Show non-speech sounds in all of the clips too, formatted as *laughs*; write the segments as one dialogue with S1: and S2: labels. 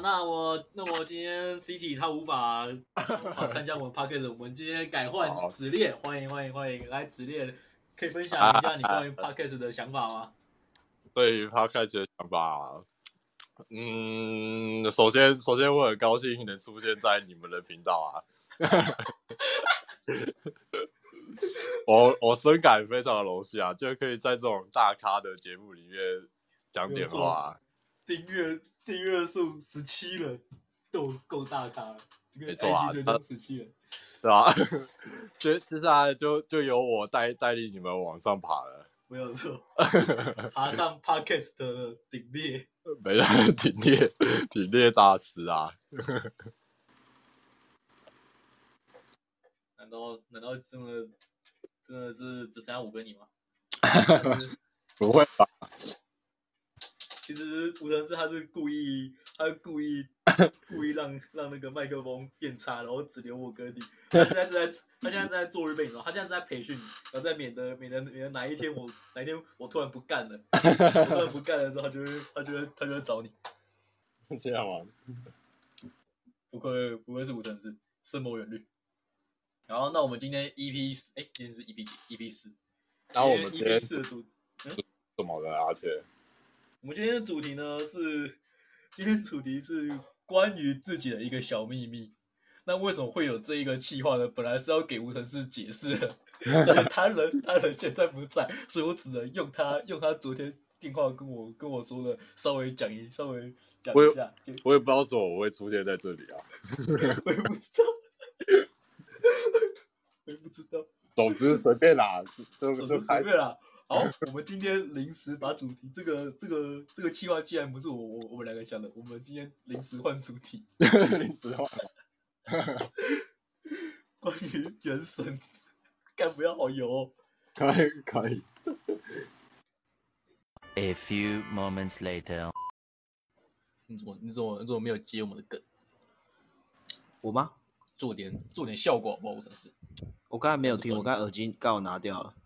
S1: 好，那我那我今天 CT 他无法参加我们 Podcast，我们今天改换子烈，欢迎欢迎欢迎，来子烈，可以分享一下你关于 Podcast 的想法吗？
S2: 对于 podcast 的想法，嗯，首先首先我很高兴能出现在你们的频道啊，*laughs* 我我深感非常的荣幸啊，就可以在这种大咖的节目里面讲点话、
S1: 订阅订阅数十七了，够够大咖了，这个
S2: 没错啊
S1: 十七人。
S2: 对吧？*laughs* 接接下来就就由我带带领你们往上爬了，
S1: 没有错，*laughs* 爬上 Podcast 的顶列。
S2: 没人 *laughs* 顶列顶列大师啊，
S1: 难道难道真的真的是只剩下五个你吗？
S2: 不会吧？
S1: 其实吴承志他是故意，他是故意 *laughs* 故意让让那个麦克风变差，然后只留我跟你。他现在正在他现在正在做日备，你知道，他现在正在培训你，然后在免得免得免得哪一天我哪一天我突然不干了，我突然不干了之后，他就会他就会他就会找你。
S2: 这样吗？
S1: 不愧不愧是吴承志，深谋远虑。然后，那我们今天 EP 四，哎，今天是 EP 几？EP 四。
S2: 然后我们今
S1: EP 四的主
S2: 怎么了？而且
S1: 我们今天的主题呢是，今天主题是关于自己的一个小秘密。那为什么会有这一个计划呢？本来是要给吴成志解释的，*laughs* 但他人他人现在不在，所以我只能用他用他昨天电话跟我跟我说的，稍微讲一稍微讲一下。我
S2: 我也不知道怎么我会出现在这里啊。*laughs* *laughs*
S1: 我也不知道，我也不知道。
S2: 总之随便啦，就
S1: 我就
S2: 就开
S1: 随便啦。好，我们今天临时把主题，这个这个这个计划既然不是我我我们两个想的，我们今天临时换主题，*laughs*
S2: 临时换。*laughs*
S1: 关于原神，*laughs* 干不要好油哦。
S2: 可以可以。
S3: A few moments later.
S1: 你怎么你怎么你怎么没有接我们的梗？
S4: 我吗？
S1: 做点做点效果好不好？我真是
S4: 我刚才没有听，我刚才耳机刚好拿掉了。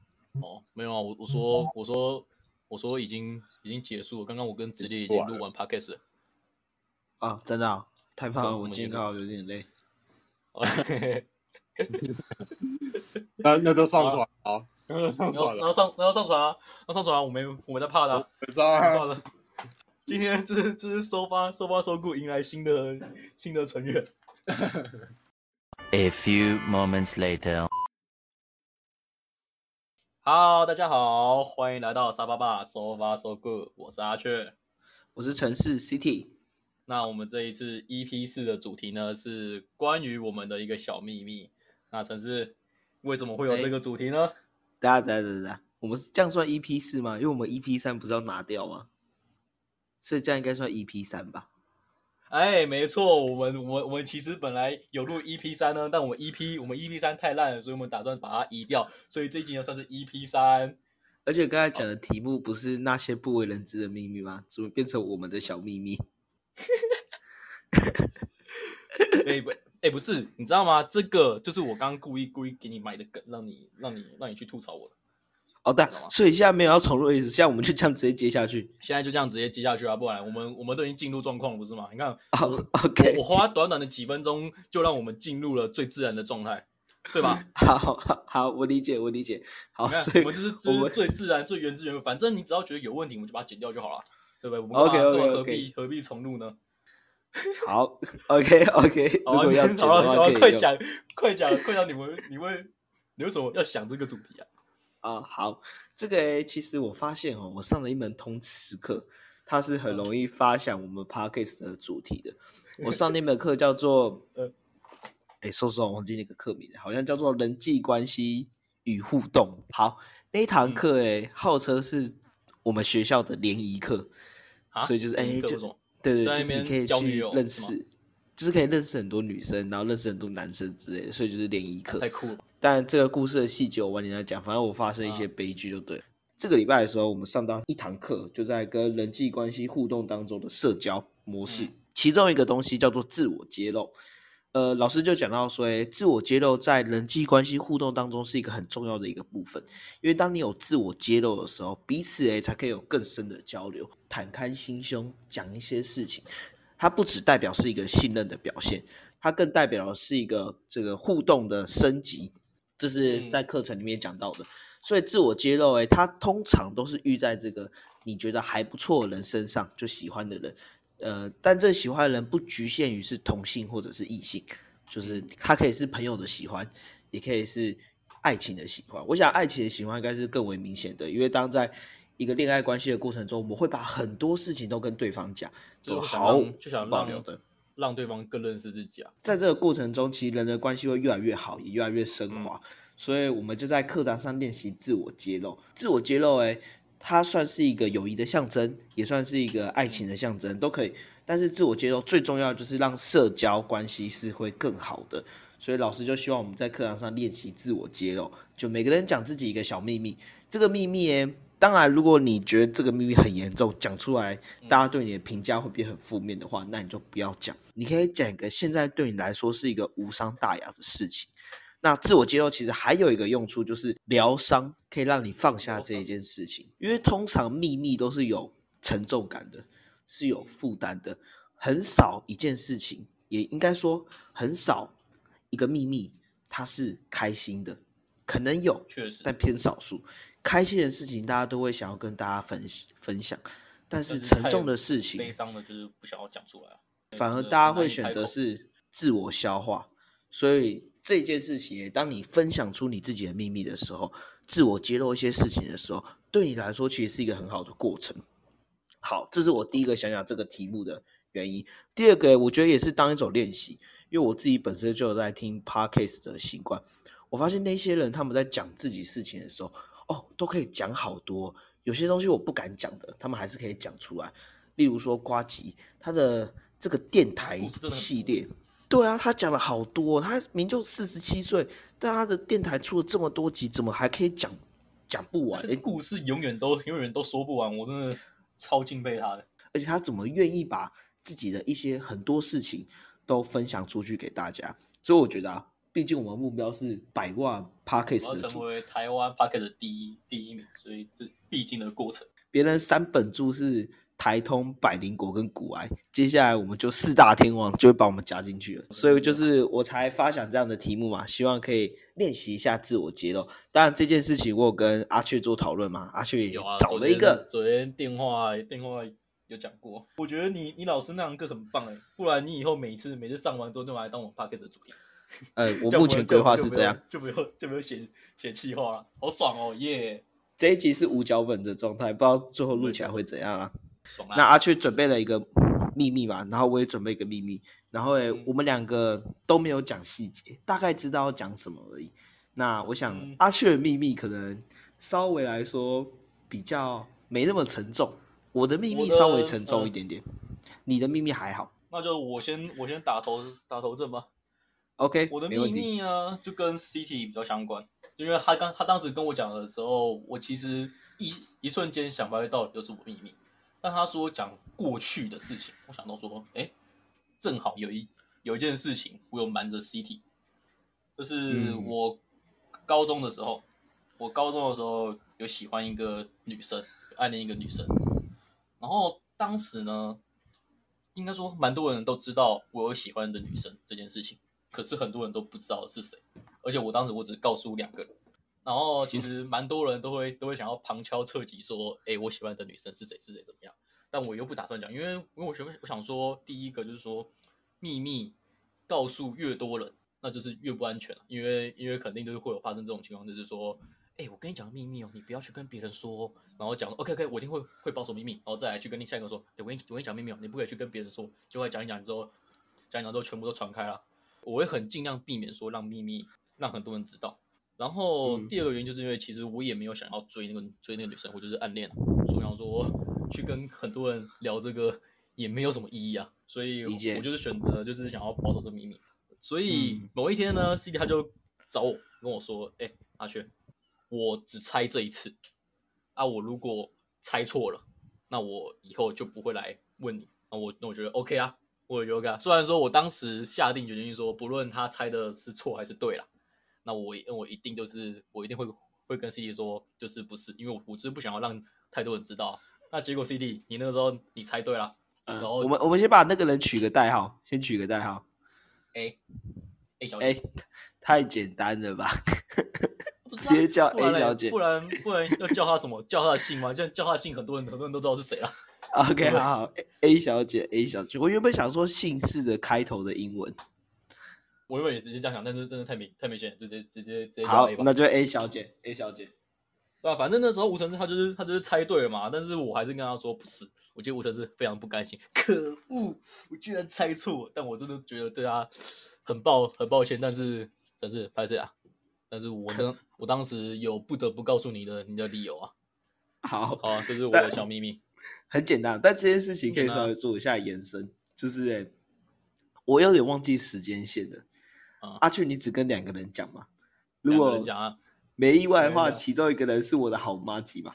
S1: 哦，没有啊，我我说我说我说已经已经结束了。刚刚我跟子烈已经录完 podcast 了。
S4: 啊，真的、啊、太胖了，
S1: 我
S4: 今天刚好有点累。*laughs*
S2: 那那就上传好，那就上传了。
S1: 然后上然后上传啊，那上传啊，我没我没在怕的、啊。
S2: 上
S1: 好了，今天这是这是收发收发收顾迎来新的新的成员。*laughs*
S3: A few moments later.
S1: Hello，大家好，欢迎来到沙巴爸说话 so good，，我是阿雀。
S4: 我是城市 City，
S1: 那我们这一次 EP 四的主题呢是关于我们的一个小秘密。那城市为什么会有这个主题呢？
S4: 大家等下等下等下，我们是这样算 EP 四吗？因为我们 EP 三不是要拿掉吗？所以这样应该算 EP 三吧？
S1: 哎，没错，我们我们我们其实本来有录 EP 三呢，但我们 EP 我们 EP 三太烂了，所以我们打算把它移掉，所以这一集呢算是 EP 三。
S4: 而且刚才讲的题目不是那些不为人知的秘密吗？怎么变成我们的小秘密？*laughs*
S1: 哎不哎不是，你知道吗？这个就是我刚刚故意故意给你买的梗，让你让你让你去吐槽我的。
S4: 哦，对
S1: 知道吗，
S4: 所以现在没有要重录的意思，现在我们就这样直接接下去。
S1: 现在就这样直接接下去啊，不然我们我们都已经进入状况了，不是吗？你看，
S4: 哦，OK，
S1: 我花短短的几分钟就让我们进入了最自然的状态，对吧？*laughs*
S4: 好好好，我理解，我理解。好，
S1: 我们就是就是最自然、最原汁原味。反正你只要觉得有问题，我们就把它剪掉就好了，对不对？我们干嘛
S4: OK
S1: 何必何必重录呢？*laughs*
S4: 好，*laughs* OK OK，如果要剪的
S1: 好了，好
S4: 话，
S1: 快讲，快讲，快讲！你们你们你为什么要想这个主题啊？
S4: 啊，好，这个诶其实我发现哦，我上了一门通识课，它是很容易发想我们 podcast 的主题的。*laughs* 我上那门课叫做，
S1: 呃
S4: 哎，说实话，我忘记那个课名了，好像叫做人际关系与互动。好，那一堂
S1: 嗯
S4: 课诶，号称是我们学校的联谊课，
S1: 啊
S4: 所以就是哎，就对对，就是你可以去认识，就是可以认识很多女生，然后认识很多男生之类的，所以就是联谊课。
S1: 太酷了！
S4: 但这个故事的细节我晚点再讲，反正我发生一些悲剧就对了。这个礼拜的时候，我们上到一堂课，就在跟人际关系互动当中的社交模式，其中一个东西叫做自我揭露。呃，老师就讲到说，诶自我揭露在人际关系互动当中是一个很重要的一个部分，因为当你有自我揭露的时候，彼此诶才可以有更深的交流，坦开心胸讲一些事情。它不只代表是一个信任的表现，它更代表的是一个这个互动的升级，这是
S1: 嗯
S4: 在课程里面讲到的。所以自我揭露，哎，它通常都是遇在这个你觉得还不错的人身上，就喜欢的人。呃，但这喜欢的人不局限于是同性或者是异性，就是他可以是朋友的喜欢，也可以是爱情的喜欢。我想爱情的喜欢应该是更为明显的，因为当在一个恋爱关系的过程中，我们会把很多事情都跟对方讲，
S1: 就想
S4: 毫
S1: 让就想让
S4: 保留的。
S1: 让对方更认识自己啊。
S4: 在这个过程中，其实人的关系会越来越好，也越来越升华。所以，我们就在课堂上练习自我揭露。自我揭露，哎，它算是一个友谊的象征，也算是一个爱情的象征，都可以。但是，自我揭露最重要的就是让社交关系是会更好的。所以，老师就希望我们在课堂上练习自我揭露，就每个人讲自己一个小秘密。这个秘密，哎，当然，如果你觉得这个秘密很严重，讲出来，大家对你的评价会变很负面的话，那你就不要讲。你可以讲一个现在对你来说是一个无伤大雅的事情。那自我揭露其实还有一个用处，就是疗伤，可以让你放下这一件事情。因为通常秘密都是有沉重感的，是有负担的，很少一件事情，也应该说很少一个秘密它是开心的，可能有，
S1: 确实，
S4: 但偏少数。开心的事情大家都会想要跟大家分分享，但是沉重的事情
S1: 悲伤的就是不想要讲出来啊。
S4: 反而大家会选择是自我消化。所以这件事情，当你分享出你自己的秘密的时候，自我揭露一些事情的时候，对你来说其实是一个很好的过程。好，这是我第一个想想这个题目的原因。第二个，我觉得也是当一种练习，因为我自己本身就有在听 podcast 的习惯。我发现那些人他们在讲自己事情的时候，哦，都可以讲好多。有些东西我不敢讲的，他们还是可以讲出来。例如说瓜吉他的这个电台系列，对啊，他讲了好多。他明就四十七岁，但他的电台出了这么多集，怎么还可以讲讲不完？诶
S1: 这个故事永远都永远都说不完，我真的超敬佩他的。
S4: 而且他怎么愿意把自己的一些很多事情都分享出去给大家？所以我觉得啊，毕竟我们目标是百万 p a c k a
S1: 我
S4: g 的主
S1: 要成为台湾 p d c a s t 第一第一名，所以这必经的过程。
S4: 别人三本柱是台通、百灵果跟古癌，接下来我们就四大天王就会把我们加进去了，所以就是我才发想这样的题目嘛，希望可以练习一下自我揭露。当然这件事情我有跟阿雀做讨论嘛，阿雀也找了一个，
S1: 昨天昨天电话电话有讲过。我觉得你你老师那堂课很棒哎，不然你以后每次每次上完之后就来当我 p d c a s t 的主题。
S4: 呃，我目前规划是这样，，
S1: 就不用就不用写写气话了，好爽哦耶！
S4: 这一集是无脚本的状态，不知道最后录起来会怎样啊？
S1: 爽啊！
S4: 那阿雀准备了一个秘密嘛，然后我也准备一个秘密，然后诶、
S1: 嗯
S4: 我们两个都没有讲细节，大概知道要讲什么而已。那我想、
S1: 嗯
S4: 阿雀的秘密可能稍微来说比较没那么沉重，我的秘密稍微沉重一
S1: 嗯
S4: 点点，你的秘密还好。
S1: 那就我先我先打头打头阵吧。
S4: OK，
S1: 我的秘。密呢，就跟 CT 比较相关，因为他刚他当时跟我讲的时候，我其实一一瞬间想不太到就是我秘密。但他说讲过去的事情，我想到说，哎，正好有一有一件事情我有瞒着 CT，就是
S4: 嗯
S1: 我高中的时候，我高中的时候有喜欢一个女生，有暗恋一个女生，然后当时呢，应该说蛮多人都知道我有喜欢的女生这件事情。可是很多人都不知道是谁，而且我当时我只告诉两个人，然后其实蛮多人都会都会想要旁敲侧击说，哎，我喜欢的女生是谁是谁怎么样？但我又不打算讲，因为因为我想我想说，第一个就是说秘密告诉越多人，那就是越不安全、啊、因为因为肯定就是会有发生这种情况，就是说，哎，我跟你讲秘密哦，你不要去跟别人说，然后讲 OK OK，我一定会会保守秘密，然后再来去跟另下一个说，哎，我跟你我跟你讲秘密哦，你不可以去跟别人说，就会讲一讲之后，讲一讲之后全部都传开了。我会很尽量避免说让秘密让很多人知道。然后
S4: 嗯
S1: 第二个原因就是因为其实我也没有想要追那个追那个女生我就是暗恋、啊，所以我想说去跟很多人聊这个也没有什么意义啊，所以我就是选择就是想要保守这秘密。所以
S4: 嗯
S1: 某一天呢，CD 他就找我跟我说：“哎、阿轩，我只猜这一次啊，我如果猜错了，那我以后就不会来问你。那我那我觉得 OK 啊，我也觉得 OK 啊。虽然说我当时下定决心说，不论他猜的是错还是对啦，那我我一定就是我一定会会跟 CD 说，就是不是，因为我我就是不想要让太多人知道。那结果 CD 你那个时候你猜对了，
S4: 嗯
S1: 然后
S4: 我们我们先把那个人取个代号，先取个代号。
S1: A A 小姐，
S4: 哎、太简单了吧？*laughs* 直接叫 A 小姐
S1: 不然不然要叫她什么？叫她的姓吗？这样叫她的姓，很多人很多人都知道是谁了。
S4: OK，好好，A 小姐，A 小姐。我原本想说姓氏的开头的英文，
S1: 我原本也直接这样想，但是真的太明太明显，直接直接直接叫
S4: 好。那就 A 小姐，A 小姐。
S1: 对吧、反正那时候吴承志他就是他就是猜对了嘛，但是我还是跟他说不是，我觉得吴承志非常不甘心，可恶，我居然猜错，但我真的觉得对他很抱很抱歉，但是但是拍谁啊？但是我当我当时有不得不告诉你的你的理由啊，
S4: 好，
S1: 好啊，这是我的小秘密。
S4: 很简单，但这件事情可以稍微做一下延伸，就是、欸、我有点忘记时间线了。
S1: 啊
S4: 阿俊，你只跟两个人讲嘛？如果没意外的话，其中一个人是我的好妈吉嘛？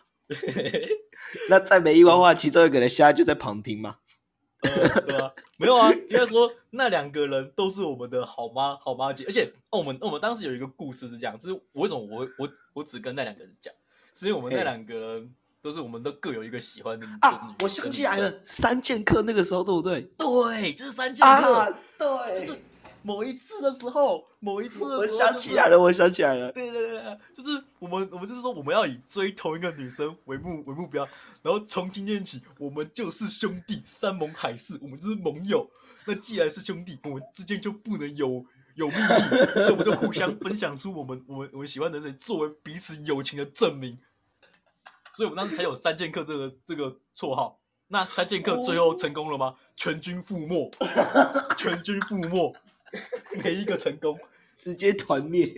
S4: *laughs* 那再没意外的话，其中一个人现在就在旁听嘛？
S1: 呃对啊，没有啊，应该说那两个人都是我们的好妈好妈姐，而且哦，我们我们当时有一个故事是这样，就是我为什么我我我只跟那两个人讲，是因为我们那
S4: 嘿
S1: 两个人都是我们都各有一个喜欢的
S4: 啊，我想起来，了，三剑客那个时候对不对？
S1: 对，就是三剑客，
S4: 啊，对，
S1: 就是某一次的时候，某一次的时候、
S4: 我
S1: 就是，
S4: 想起来了，我想起来了。
S1: 对对对对，就是我们我们就是说我们要以追同一个女生为目为目标，然后从今天起我们就是兄弟，山盟海誓，我们就是盟友。那既然是兄弟，我们之间就不能有有秘密，所以我们就互相分享出我们我们我们喜欢的谁作为彼此友情的证明。所以我们当时才有三剑客这个这个绰号。那三剑客最后成功了吗？全军覆没，*laughs* 全军覆没，没一个成功。
S4: 直接团灭。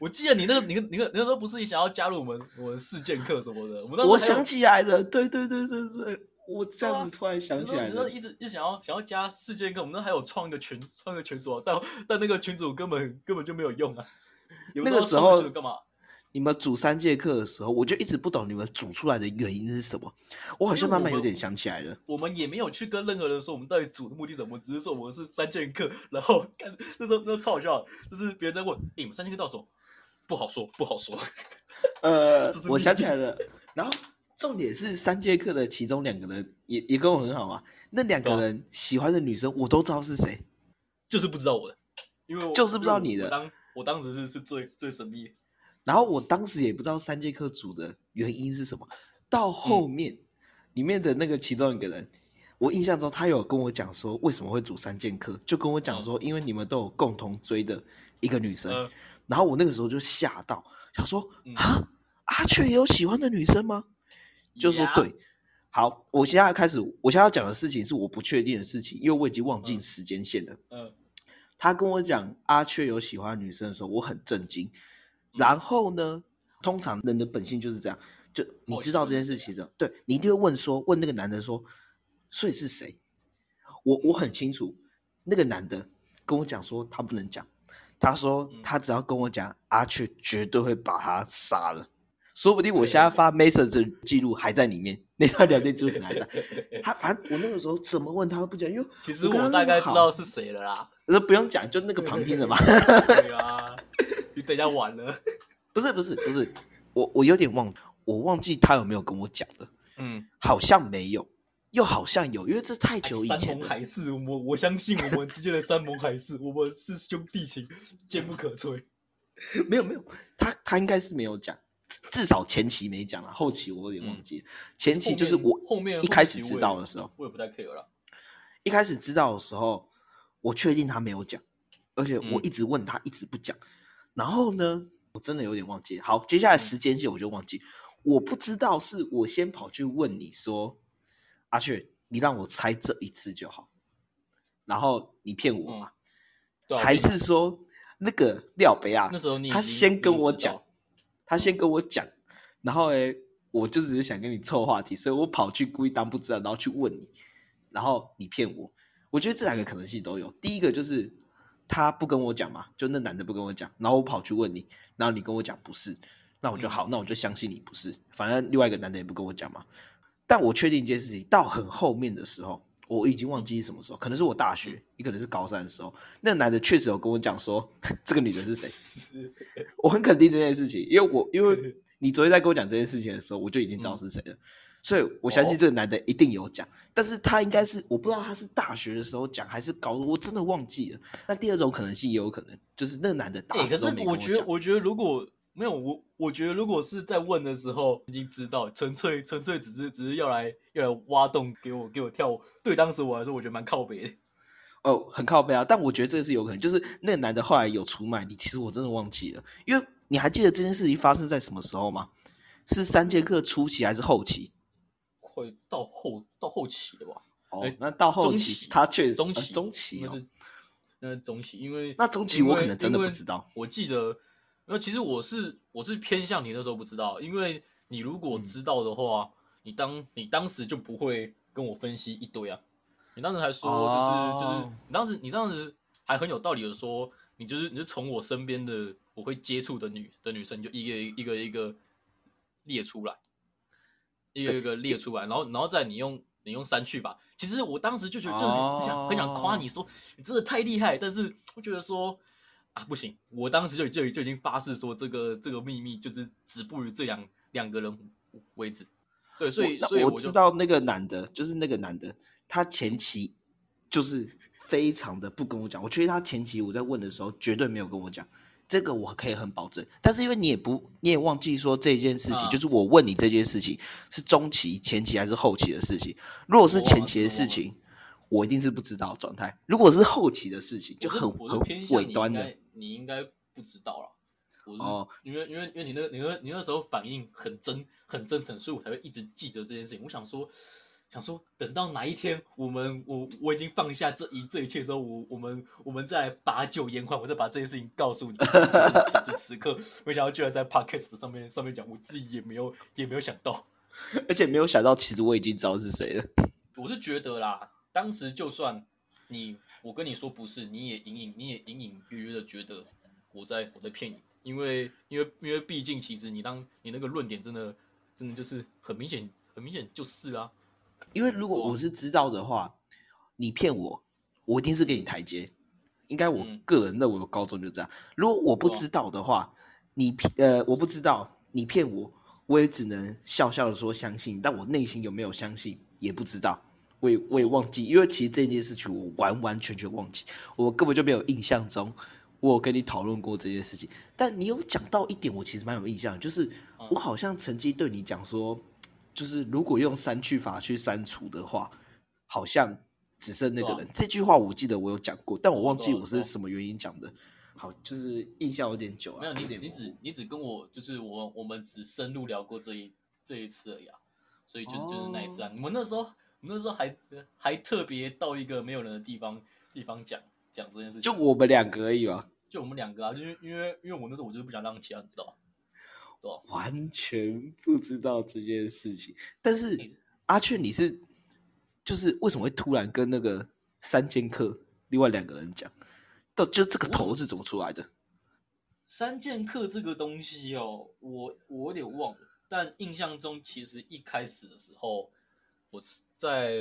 S1: 我记得你那个，你那你那那时候不是也想要加入我们我们四剑客什么的？我
S4: 我想起来了，对对对对对，我这样子突然想起来了
S1: 你说。一直一直想要想要加四剑客，我们那还有创一个群，创一个群主啊，但但那个群主根本根本就没有用啊。
S4: 那个时候
S1: 干嘛？
S4: 你们组三节课的时候，我就一直不懂你们组出来的原因是什么。我好像慢慢有点想起来了。
S1: 我们也没有去跟任何人说我们到底组的目的什么，只是说我们是三剑客，然后看那时候那超好笑，就是别人在问，诶、你们三剑客到什么？不好说，不好说。
S4: 呃，我想起来了。然后重点是三节课的其中两个人也也跟我很好啊。那两个人喜欢的女生，我都知道是谁。
S1: 就是不知道我的，因为我
S4: 就是不知道你的
S1: 我当我当时是是最最神秘的。
S4: 然后我当时也不知道三节课组的原因是什么。到后面、里面的那个其中一个人，我印象中他有跟我讲说为什么会组三剑客，就跟我讲说，因为你们都有共同追的一个女生。
S1: 呃，
S4: 然后我那个时候就吓到，想说
S1: 嗯
S4: 啊，阿雀也有喜欢的女生吗？就说
S1: 呀
S4: 对。好，我现在开始，我现在要讲的事情是我不确定的事情，因为我已经忘记
S1: 嗯
S4: 时间线了。
S1: 嗯
S4: 他跟我讲阿雀有喜欢的女生的时候，我很震惊。然后呢，通常人的本性就是这样，就你知道这件事情的，对你一定会问说，问那个男的说，所以是谁？我我很清楚，那个男的跟我讲说他不能讲，他说
S1: 嗯
S4: 他只要跟我讲，阿雀绝对会把他杀了。说不定我现在发 message 记录还在里面，*laughs* 那段聊天记录还在。*laughs* 他反正我那个时候怎么问他都不讲，因为
S1: 其实
S4: 我
S1: 大概知道是谁了啦。
S4: 那不用讲，就那个旁听的嘛。*laughs*
S1: 对啊，你等一下晚了。*laughs*
S4: 不是不是不是，我我有点忘，我忘记他有没有跟我讲了，
S1: 嗯，
S4: 好像没有，又好像有，因为这太久以前
S1: 山盟。海誓，我我相信我们之间的山盟海誓，我们是兄弟情，坚不可摧。*laughs*
S4: 没有没有，他他应该是没有讲，至至少前期没讲了，后期我有点忘记了。前期就是我
S1: 后面
S4: 一开始知道的时候，
S1: 我也不太 care 了。
S4: 一开始知道的时候，我确定他没有讲，而且我
S1: 嗯
S4: 一直问他，一直不讲。然后呢，我真的有点忘记。好，接下来时间线我就忘记，我不知道是我先跑去问你说，阿雀，你让我猜这一次就好，然后你骗我嘛？
S1: 对啊
S4: 还是说那个廖北啊？
S1: 那时候
S4: 他先跟我讲，他先跟我讲，然后诶，我就只是想跟你凑话题，所以我跑去故意当不知道，然后去问你，然后你骗我。我觉得这两个可能性都有。第一个就是他不跟我讲嘛，就那男的不跟我讲，然后我跑去问你，然后你跟我讲不是，那我就
S1: 嗯
S4: 好，那我就相信你不是。反正另外一个男的也不跟我讲嘛。但我确定一件事情，到很后面的时候，我已经忘记是什么时候，可能是我大学，也可能是高三的时候，那男的确实有跟我讲说 *laughs* 这个女的是谁。*laughs* 我很肯定这件事情，因为我因为 *laughs* 你昨天在跟我讲这件事情的时候，我就已经知道是谁了，所以我相信
S2: 哦
S4: 这个男的一定有讲，但是他应该是我不知道他是大学的时候讲还是高中，我真的忘记了。那第二种可能性也有可能，就是那个男的打死都
S1: 是我觉得。我觉得如果没有我，我觉得如果是在问的时候已经知道，纯粹纯粹只是只是要来要来挖洞给我给我跳舞，对当时我来说，我觉得蛮靠北的。
S4: 哦，很靠背啊，但我觉得这个是有可能，就是那个男的后来有出卖你，其实我真的忘记了，因为你还记得这件事情发生在什么时候吗？是三节课初期还是后期？
S1: 会到后到后期的吧？
S4: 哦
S1: 哎，
S4: 那到后期
S1: 期
S4: 他确实
S1: 中期
S4: 呃中期
S1: 是那是中期，因为
S4: 那中期我可能真的不知道
S1: 我记得，那其实我是我是偏向你那时候不知道，因为你如
S4: 嗯
S1: 果知道的话，你当你当时就不会跟我分析一堆啊。你当时还说就是、就是
S4: 哦
S1: 你当时你当时还很有道理的说，你就是你就从我身边的我会接触的女的女生，就一个一个一个列出来，一个一个列出来，然后然后再你用你用删去吧。其实我当时就觉得就很想、很想夸你说你真的太厉害，但是我觉得说啊不行，我当时就就就已经发誓说这个这个秘密就是止步于这两两个人为止。对，所以所以就
S4: 我知道那个男的，就是那个男的，他前期就是非常的不跟我讲。我觉得他前期我在问的时候绝对没有跟我讲，这个我可以很保证。但是因为你也不，你也忘记说这件事情，
S1: 啊
S4: 就是我问你这件事情是中期、前期还是后期的事情。如果是前期的事情，我一定是不知道状态；如果是后期的事情，就很很
S1: 偏
S4: 尾端的。
S1: 你应该不知道了。
S4: 哦
S1: 因为因为因为你那你那你那时候反应很真很真诚，所以我才会一直记得这件事情。我想说想说，等到哪一天我们我我已经放下这一这一切之后，我我们我们再来把酒言欢，我再把这件事情告诉你。*laughs* 就是此时此刻，没想到居然在 podcast 上面上面讲，我自己也没有也没有想到。*laughs*
S4: 而且没有想到，其实我已经知道是谁了。
S1: 我是觉得啦，当时就算你我跟你说不是，你也隐隐你也隐隐约约的觉得我在我在骗你，因为因为因为毕竟其实你当你那个论点真的真的就是很明显很明显就是啊，
S4: 因为如果我是知道的话，你骗我，我一定是给你台阶。应该我
S1: 嗯
S4: 个人认为，我高中就这样。如果我不知道的话，你骗呃我不知道你骗我，我也只能笑笑的说相信，但我内心有没有相信也不知道，我也我也忘记，因为其实这件事情我完完全全忘记，我根本就没有印象中我有跟你讨论过这件事情。但你有讲到一点，我其实蛮有印象，就是
S1: 嗯
S4: 我好像曾经对你讲说，就是如果用删去法去删除的话，好像只剩那个人。
S1: 啊
S4: 这句话我记得我有讲过，但我忘记我是什么原因讲的。好，就是印象有点久啊，
S1: 没有你你只你只跟我就是我我们只深入聊过这一这一次而已啊，所以就就是那一次啊，你们那时候你们那时候还还特别到一个没有人的地方地方讲讲这件事情，
S4: 就我们两个而已嘛，
S1: 就我们两个啊，就是因为因为我那时候我就是不想让其他人知道，
S4: 完全不知道这件事情。*laughs* 但是阿雀，你是就是为什么会突然跟那个三剑客另外两个人讲？到就这个头是怎么出来的？
S1: 三剑客这个东西哦，我我有点忘了，但印象中其实一开始的时候，我是在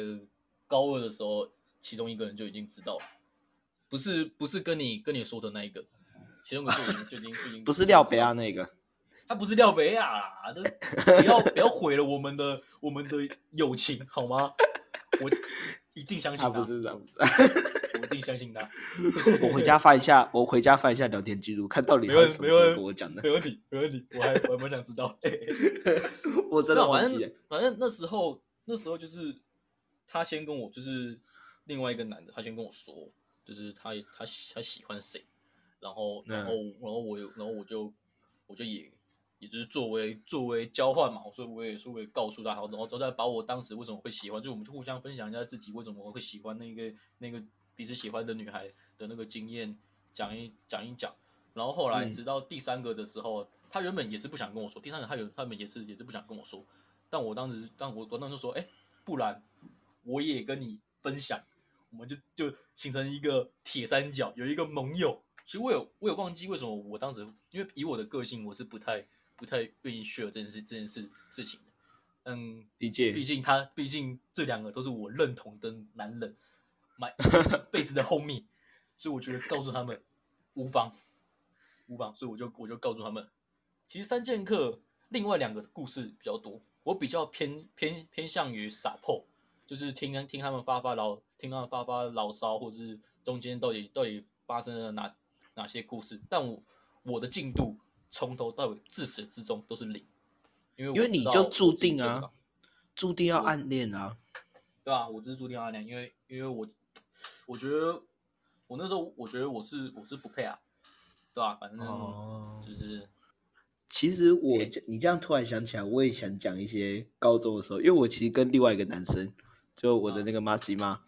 S1: 高二的时候，其中一个人就已经知道了，不是不是跟你跟你说的那一个，其中一个就已经就已经就已经
S4: 不是廖北亚那个，
S1: 他不是廖北亚啦，这不要不要毁了我们的我们的友情好吗？我一定相信他，
S4: 他不是这样子。
S1: 我一定相信他，
S4: 我回家翻一下，我回家翻一下聊天记录，看到底
S1: 没
S4: 他是什么时候
S1: 问没问
S4: 跟我讲的
S1: 没。问题没问题，我还我还蛮想知道。*laughs*
S4: 我真的
S1: 反正。反正那时候那时候就是他先跟我，就是另外一个男的，他先跟我说，就是他他他喜欢谁，然后然后、然后我有然后我就我就也也就是作为作为交换嘛，所以我也是会告诉他，然后然后再把我当时为什么会喜欢，就我们就互相分享一下自己为什么会喜欢那个那个彼此喜欢的女孩的那个经验，讲一讲一讲。然后后来
S4: 嗯
S1: 直到第三个的时候，他原本也是不想跟我说，第三个他有他们也是也是不想跟我说，但我当时但我我当时就说，哎，不然我也跟你分享，我们就就形成一个铁三角，有一个盟友。其实我有我有忘记为什么我当时，因为以我的个性，我是不太不太愿意 share 这件事这件事事情的。嗯，
S4: 理解
S1: 毕竟他毕竟这两个都是我认同的男人，买 *laughs* 一辈子的 homie，所以我觉得告诉他们无妨无妨，所以我就我就告诉他们，其实三剑客另外两个故事比较多，我比较偏偏偏向于撒破，就是听听他们发发牢，听他们发发牢骚，或者是中间到底到底发生了哪哪些故事。但我我的进度从头到尾自始至终都是零，因为
S4: 因为你就注定啊注定要暗恋啊。
S1: 对吧、我就是注定要暗恋，因为因为我我觉得我那时候我觉得我是我是不配啊，对吧、反正
S4: 哦
S1: 就是
S4: 其实我你这样突然想起来，我也想讲一些高中的时候，因为我其实跟另外一个男生，就我的那个妈吉妈，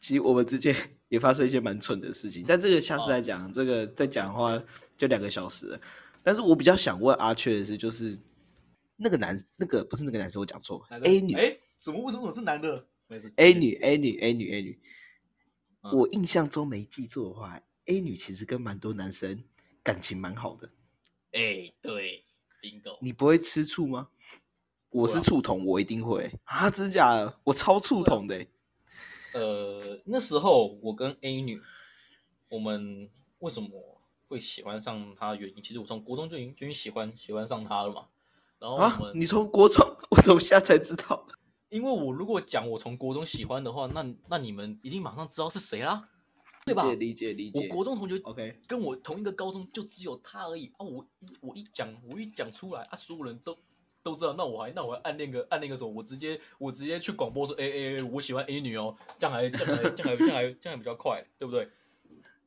S4: 其实我们之间 *laughs* 也发生一些蛮蠢的事情。但这个下次再讲，这个再讲的话就两个小时了。但是我比较想问阿雀的是，就是那个男那个不是那个男生，我讲错，A 女
S1: 哎，怎么为什么我是男的？没事
S4: A 女 A 女 A 女 A 女，
S1: 嗯
S4: 我印象中没记错的话，A 女其实跟蛮多男生感情蛮好的。
S1: 哎，对，bingo，
S4: 你不会吃醋吗？我是醋桶，我一定会啊！真假的？我超醋桶的欸、
S1: 呃，那时候我跟 A 女，我们为什么会喜欢上她？原因其实我从国中就已经就已经喜欢喜欢上他了嘛。然后！
S4: 你从国中，*laughs* 我怎么现在才知道？
S1: 因为我如果讲我从国中喜欢的话，那那你们一定马上知道是谁啦，对吧？
S4: 理解理解。
S1: 我国中同学
S4: OK，
S1: 跟我同一个高中，就只有他而已啊！我一我一讲我一讲出来啊，所有人都都知道，那我还那我还暗恋个暗恋个什么？我直接我直接去广播说，哎哎哎，我喜欢 A 女哦，这样还这样还这样还这样还比较快，对不对？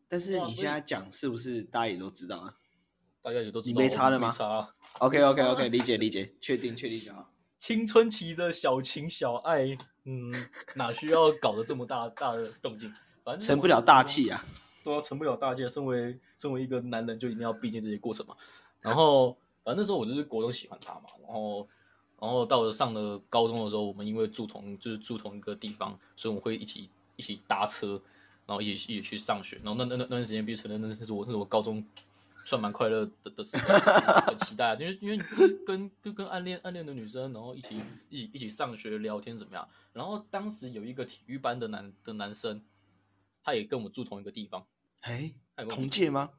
S4: 但是你现在讲是不是大家也都知道啊
S1: 大家也都知道，
S4: 你没差的吗
S1: 我没差啊。
S4: ？OK OK OK，理解理解，确定确定就好。*laughs*
S1: 青春期的小情小爱，嗯，哪需要搞得这么大大的动静？反正
S4: 成不了大器啊！
S1: 对啊，成不了大器。身为身为一个男人，就一定要必经这些过程嘛。然后，反正那时候我就是国中喜欢他嘛，然后，然后到了上了高中的时候，我们因为住同就是住同一个地方，所以我们会一起一起搭车，然后一起一起去上学。然后那那那那段时间，必须承认，那是我那是我高中算蛮快乐的的时候，*laughs* 很期待啊，因为因为跟跟跟暗恋暗恋的女生，然后一起一起一起上学聊天怎么样？然后当时有一个体育班的男的男生，他也跟我们住同一个地方，
S4: 哎，同届吗？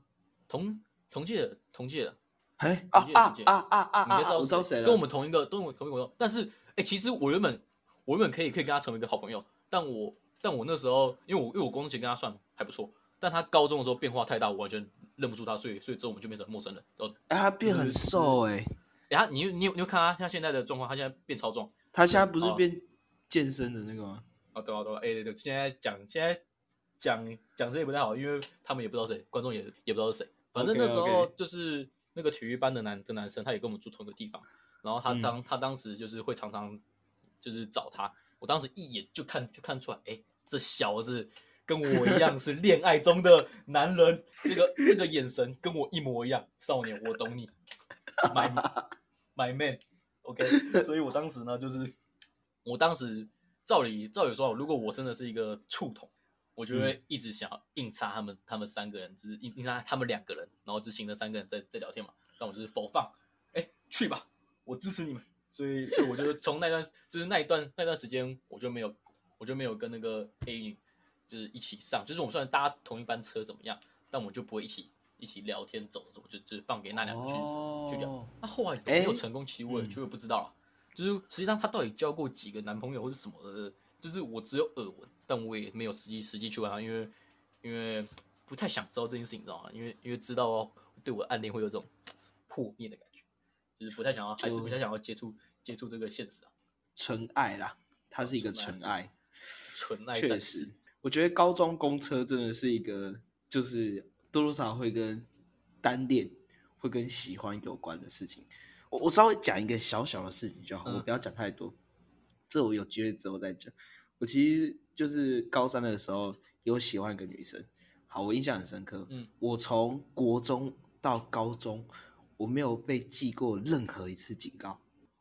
S1: 同同届的同届的，
S4: 哎啊啊啊啊啊啊！
S1: 你应该知道
S4: 我知道谁了。
S1: 跟我们同一个，跟我们同一个。但是，哎、其实我原本我原本可以可以跟他成为一个好朋友，但我但我那时候，因为我因为我高中前跟他算还不错，但他高中的时候变化太大，我完全认不出他，所以所以之后我们就变成陌生人。然后，
S4: 哎，他变很瘦哎，
S1: 哎、他你你有你有看他他现在的状况，他现在变超重。
S4: 他现在不是
S1: 哦
S4: 变健身的那个吗？
S1: 啊，对啊，对啊，哎、对对，现在讲现在讲讲这也不太好，因为他们也不知道谁，观众也也不知道是谁。反正那时候就是那个体育班的男的男生，他也跟我们住同一个地方，然后他
S4: 嗯
S1: 当、他当时就是会常常就是找他，我当时一眼就看就看出来，哎，这小子跟我一样是恋爱中的男人，这个这个眼神跟我一模一样，少年，我懂你，my my man，OK，、所以我当时呢就是我当时照理照理说，如果我真的是一个触筒，我就会一直想要硬插他们他们三个人，就是硬硬插他们两个人，然后执行的三个人在在聊天嘛。但我就是否放，哎，去吧，我支持你们。所以所以我就从那段就是那一段那段时间，我就没有我就没有跟那个 A 女就是一起上，就是我们虽然搭同一班车怎么样，但我们就不会一起一起聊天走的时候，就就放给那两个去、去聊。
S4: 哦
S1: 那后来有没有
S4: 哎
S1: 成功，其实我也
S4: 嗯
S1: 就不知道了。就是实际上她到底交过几个男朋友或是什么的，就是我只有耳闻，但我也没有实际实际去问他，因为因为不太想知道这件事情，你知道吗？因为因为知道对我暗恋会有这种破灭的感觉，就是不太想要，还是不太想要接触接触这个现实啊，
S4: 纯爱啦，它是一个
S1: 纯
S4: 纯爱。
S1: 纯爱
S4: 确
S1: 战士
S4: 实。，我觉得高中公车真的是一个，就是多多少少会跟单恋、会跟喜欢有关的事情。我我稍微讲一个小小的事情就好，
S1: 嗯
S4: 我不要讲太多。这我有机会之后再讲。我其实就是高三的时候有喜欢一个女生，好，我印象很深刻。
S1: 嗯，
S4: 我从国中到高中，我没有被记过任何一次警告，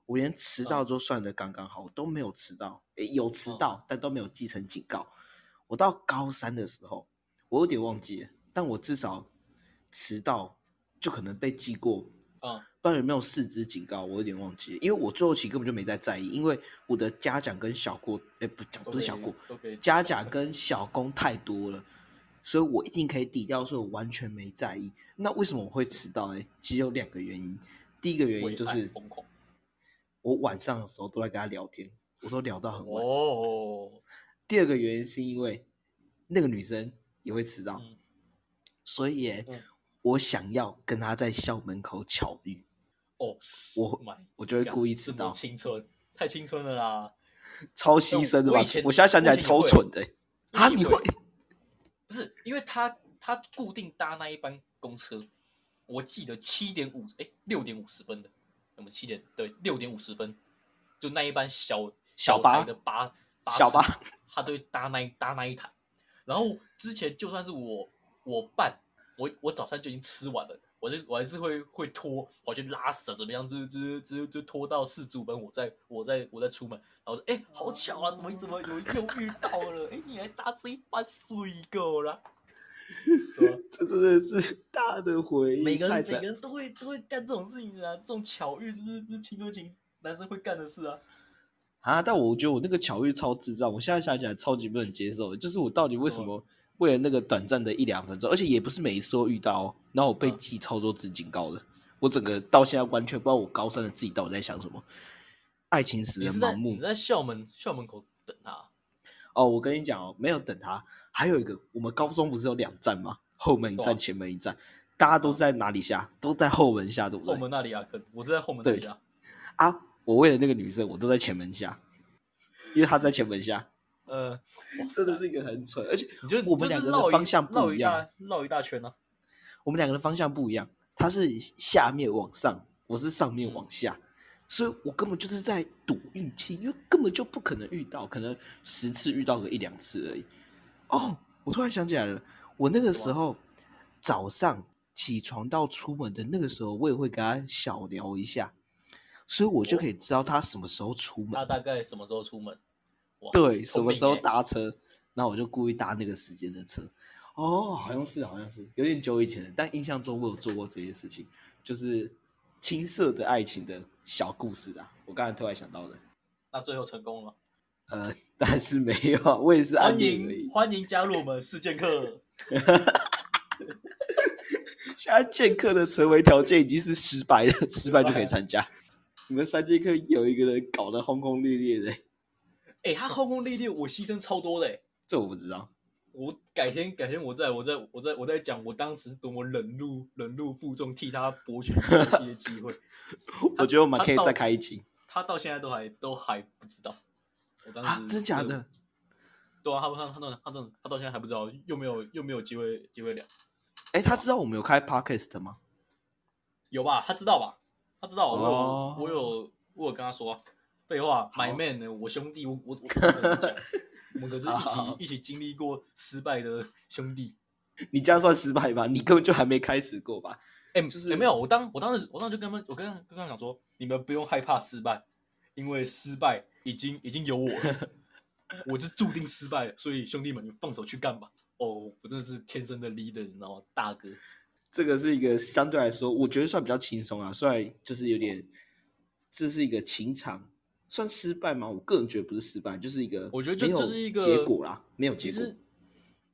S4: 我连迟到都算的刚刚好，我都没有迟到，诶，有迟到，但都没有记成警告。我到高三的时候，我有点忘记了，但我至少迟到就可能被记过，
S1: 嗯
S4: 不知道有没有四支警告，我有点忘记了，因为我最后期根本就没在在意，因为我的嘉奖跟小过，哎，不讲不是小过，
S1: 都可以
S4: 嘉奖跟小功太多了，所以我一定可以抵掉，所以我完全没在意。那为什么我会迟到呢？其实有两个原因，第一个原因就是
S1: 疯狂，
S4: 我我晚上的时候都在跟他聊天，我都聊到很晚。
S1: 哦，
S4: 第二个原因是因为那个女生也会迟到，
S1: 嗯
S4: 所以我想要跟她在校门口巧遇，
S1: 哦，
S4: 我我就会故意迟到，
S1: 青春，太青春了啦！
S4: 超牺牲的吧
S1: 我？
S4: 我现在想起来超蠢的耶啊！你会？
S1: 不是，因为他他固定搭那一班公车，我记得七点五哎六点五十分的，那么七点对六点五十分，就那一班小
S4: 小巴
S1: 台的巴巴士
S4: 小巴，
S1: 他都会搭那一搭那一台。然后之前就算是我我办，我我早餐就已经吃完了，我就我还是会会拖跑去拉屎啊怎么样，就就就就拖到四十五分，我再我再我再出门，然后说哎好巧啊，怎么怎么有又遇到了，哎你还搭这一班水狗啦，对吧？
S4: 这真的是大的回忆，
S1: 每个人每个人都会都会干这种事情啊，这种巧遇就是就是青春期男生会干的事啊。
S4: 啊！但我觉得我那个巧遇超智障，我现在想起来超级不能接受，就是我到底为什么为了那个短暂的一两分钟，而且也不是每一次都遇到、哦，然后我被
S1: 嗯
S4: 记超多次警告的，我整个到现在完全不知道我高三的自己到底在想什么，爱情使人盲目
S1: 你。在校门校门口等他啊，
S4: 哦，我跟你讲哦，没有等他，还有一个，我们高中不是有两站吗？后门一站，
S1: 啊
S4: 前门一站，大家都是在哪里下？都在后门下，对不对？
S1: 后门那里啊，可我是在后门那里啊。
S4: 啊，我为了那个女生，我都在前门下，因为她在前门下，
S1: 呃，哇塞
S4: 真的是一个很蠢，而且
S1: 你就
S4: 我们两个的方向不一样，
S1: 绕一大绕一大圈呢、
S4: 我们两个的方向不一样，她是下面往上，我是上面往下，所以我根本就是在赌运气，因为根本就不可能遇到，可能十次遇到个一两次而已。哦，我突然想起来了，我那个时候早上起床到出门的那个时候，我也会跟他小聊一下，所以我就可以知道他什么时候出门。
S1: 他大概什么时候出门？哇
S4: 对，什么时候？搭车，然后我就故意搭那个时间的车。哦，好像是，好像是，有点久以前了，但印象中我有做过这些事情，就是青涩的爱情的小故事啊。我刚才突然想到的，
S1: 那最后成功了，
S4: 呃，*laughs* 但是没有啊，我也是
S1: 欢迎。欢迎加入我们事件课。*laughs*
S4: 现在剑客的成为条件已经是失败了，失败就可以参加。你们三剑客有一个人搞得轰轰烈烈的，
S1: 哎、他轰轰烈烈，我牺牲超多的、欸。
S4: 这我不知道。
S1: 我改天改天我再我再我再我再讲我当时多么忍辱忍辱负重，替他博取一些机会。*laughs*
S4: 我觉得我们可以再开一集
S1: 他到现在都还都还不知道。我当时
S4: 啊！真假的？？
S1: 对啊，他他他他他他他到现在还不知道，又没有又没有机会机会聊。
S4: 哎，他知道我们有开 podcast 吗？
S1: 有吧？他知道吧？他知道，我有、
S4: 哦
S1: 我有我有跟他说啊、废话，my man 呢？我兄弟，我我 *laughs* 我们可是一起一起经历过失败的兄弟。
S4: 你这样算失败吧？你根本就还没开始过吧？
S1: 哎、
S4: 就是
S1: 有没有？我当我当时我当时就跟他们，我跟他跟他们讲说，你们不用害怕失败，因为失败已经已经有我了，*laughs* 我是注定失败的，所以兄弟们，你们放手去干吧。哦，我真的是天生的 leader，你知道吗？大哥，
S4: 这个是一个相对来说，我觉得算比较轻松啊，虽然就是有点，这是一个情场，算失败吗？我个人觉得不是失败，就是一个，
S1: 我觉得
S4: 这
S1: 就是一个
S4: 结果啦，没有结果
S1: 其实。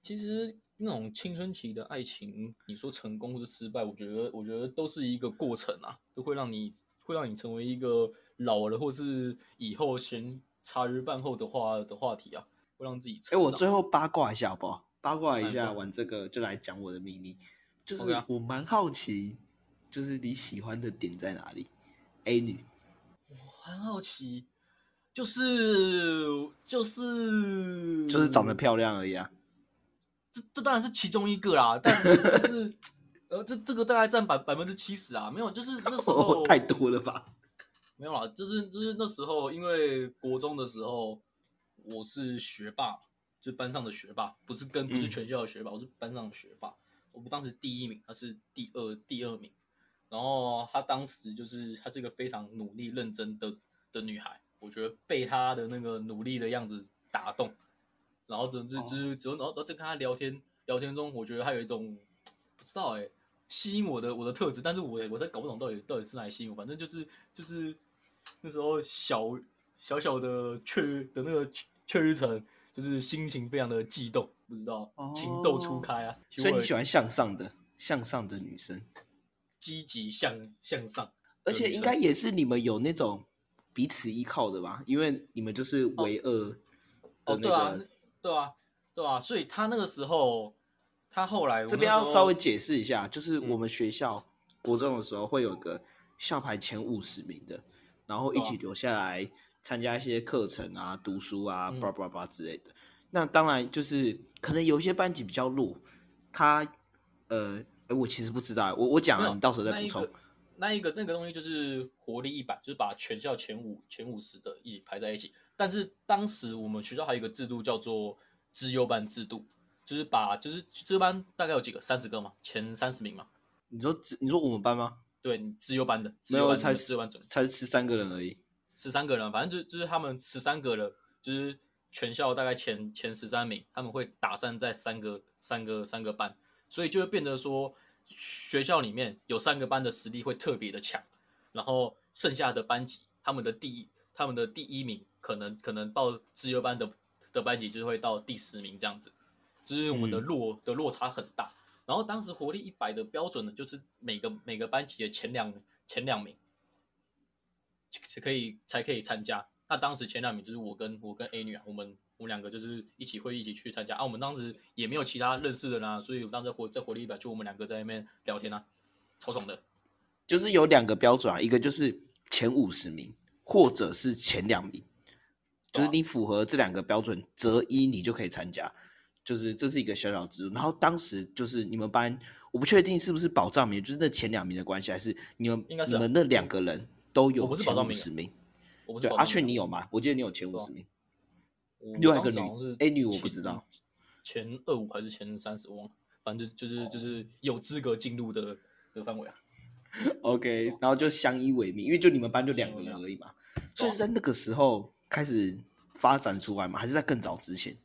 S1: 其实那种青春期的爱情，你说成功或者失败，我觉得我觉得都是一个过程啊，都会让你会让你成为一个老了或是以后闲茶余饭后的话的话题啊，会让自己
S4: 哎。我最后八卦一下好不好？八卦一下，玩这个就来讲我的秘密，就是
S1: 啊
S4: 我蛮好奇，就是你喜欢的点在哪里？A 女，
S1: 我很好奇，就是就是
S4: 就是长得漂亮而已啊。
S1: 这这当然是其中一个啦，但但是 *laughs* 呃，这这个大概占百百分之七十啊，没有，就是那时 *laughs* 候
S4: 太多了吧？
S1: 没有啦，就是就是那时候，因为国中的时候我是学霸，就是班上的学霸，不是跟不是
S4: 嗯。
S1: 全校的学霸，我是班上的学霸。我们当时第一名，他是第二第二名，然后她当时就是她是一个非常努力认真的的女孩，我觉得被她的那个努力的样子打动，然后只只只只然后然后在跟她聊天聊天中，我觉得她有一种不知道哎、吸引我的我的特质，但是我我在搞不懂到底到底是哪里吸引我，反正就是就是那时候小小小的雀的那个雀雀跃层，就是心情非常的激动，不知道情窦初开啊，
S4: 所以你喜欢向上的向上的女生，
S1: 积极向向上，
S4: 而且应该也是你们有那种彼此依靠的吧，因为你们就是唯二的
S1: 哦，
S4: 那
S1: 对啊。，对啊，对啊，所以他那个时候，他后来
S4: 这边要稍微解释一下，就是
S1: 嗯
S4: 我们学校国中的时候会有个校排前五十名的，然后一起留下来参加一些课程啊、读书啊、
S1: 嗯
S4: 叭叭叭之类的。那当然就是可能有一些班级比较弱，他呃，诶我其实不知道，我我讲了，你到时候再补充
S1: 那一个。那个东西就是活力一百，就是把全校前五前五十的一起排在一起。但是当时我们学校还有一个制度叫做资优班制度，就是把就是资优班大概有几个，三十个嘛，前三十名嘛。
S4: 你说只你说我们班吗？
S1: 对，你资优班的，资
S4: 没有，
S1: 优班
S4: 才
S1: 的资优班准
S4: 才十三个人而已。
S1: 十三个人，反正就就是他们十三个人，就是全校大概前前十三名，他们会打散在三个三个三个班，所以就会变得说，学校里面有三个班的实力会特别的强，然后剩下的班级他们的第一他们的第一名可能可能到自由班的的班级就会到第十名这样子，就是我们的
S4: 嗯
S1: 落、的落差很大。然后当时活力一百的标准呢，就是每个每个班级的前两前两名才可以才可以参加。那当时前两名就是我跟我跟 A 女啊，我们我们两个就是一起会一起去参加啊。我们当时也没有其他认识的啦啊，所以我当时活在活力一百就我们两个在那边聊天啊，超爽的。
S4: 就是有两个标准啊，一个就是前五十名，或者是前两名，就是你符合这两个标准择一，你就可以参加。就是这是一个小小制度。然后当时就是你们班，我不确定是不是保障名，就是那前两名的关系，还是你们
S1: 应该是啊
S4: 你们那两个人都有前五十名。
S1: 我不是
S4: 对，阿雀你有吗？我记得你有前五十名。另外一个女 A 女我不知道，
S1: 前二五还是前三十，忘了，反正就就是就是有资格进入的的范围啊。
S4: OK，然后就相依为命，因为就你们班就两个人而已嘛，所以是在那个时候开始发展出来嘛，还是在更早之前？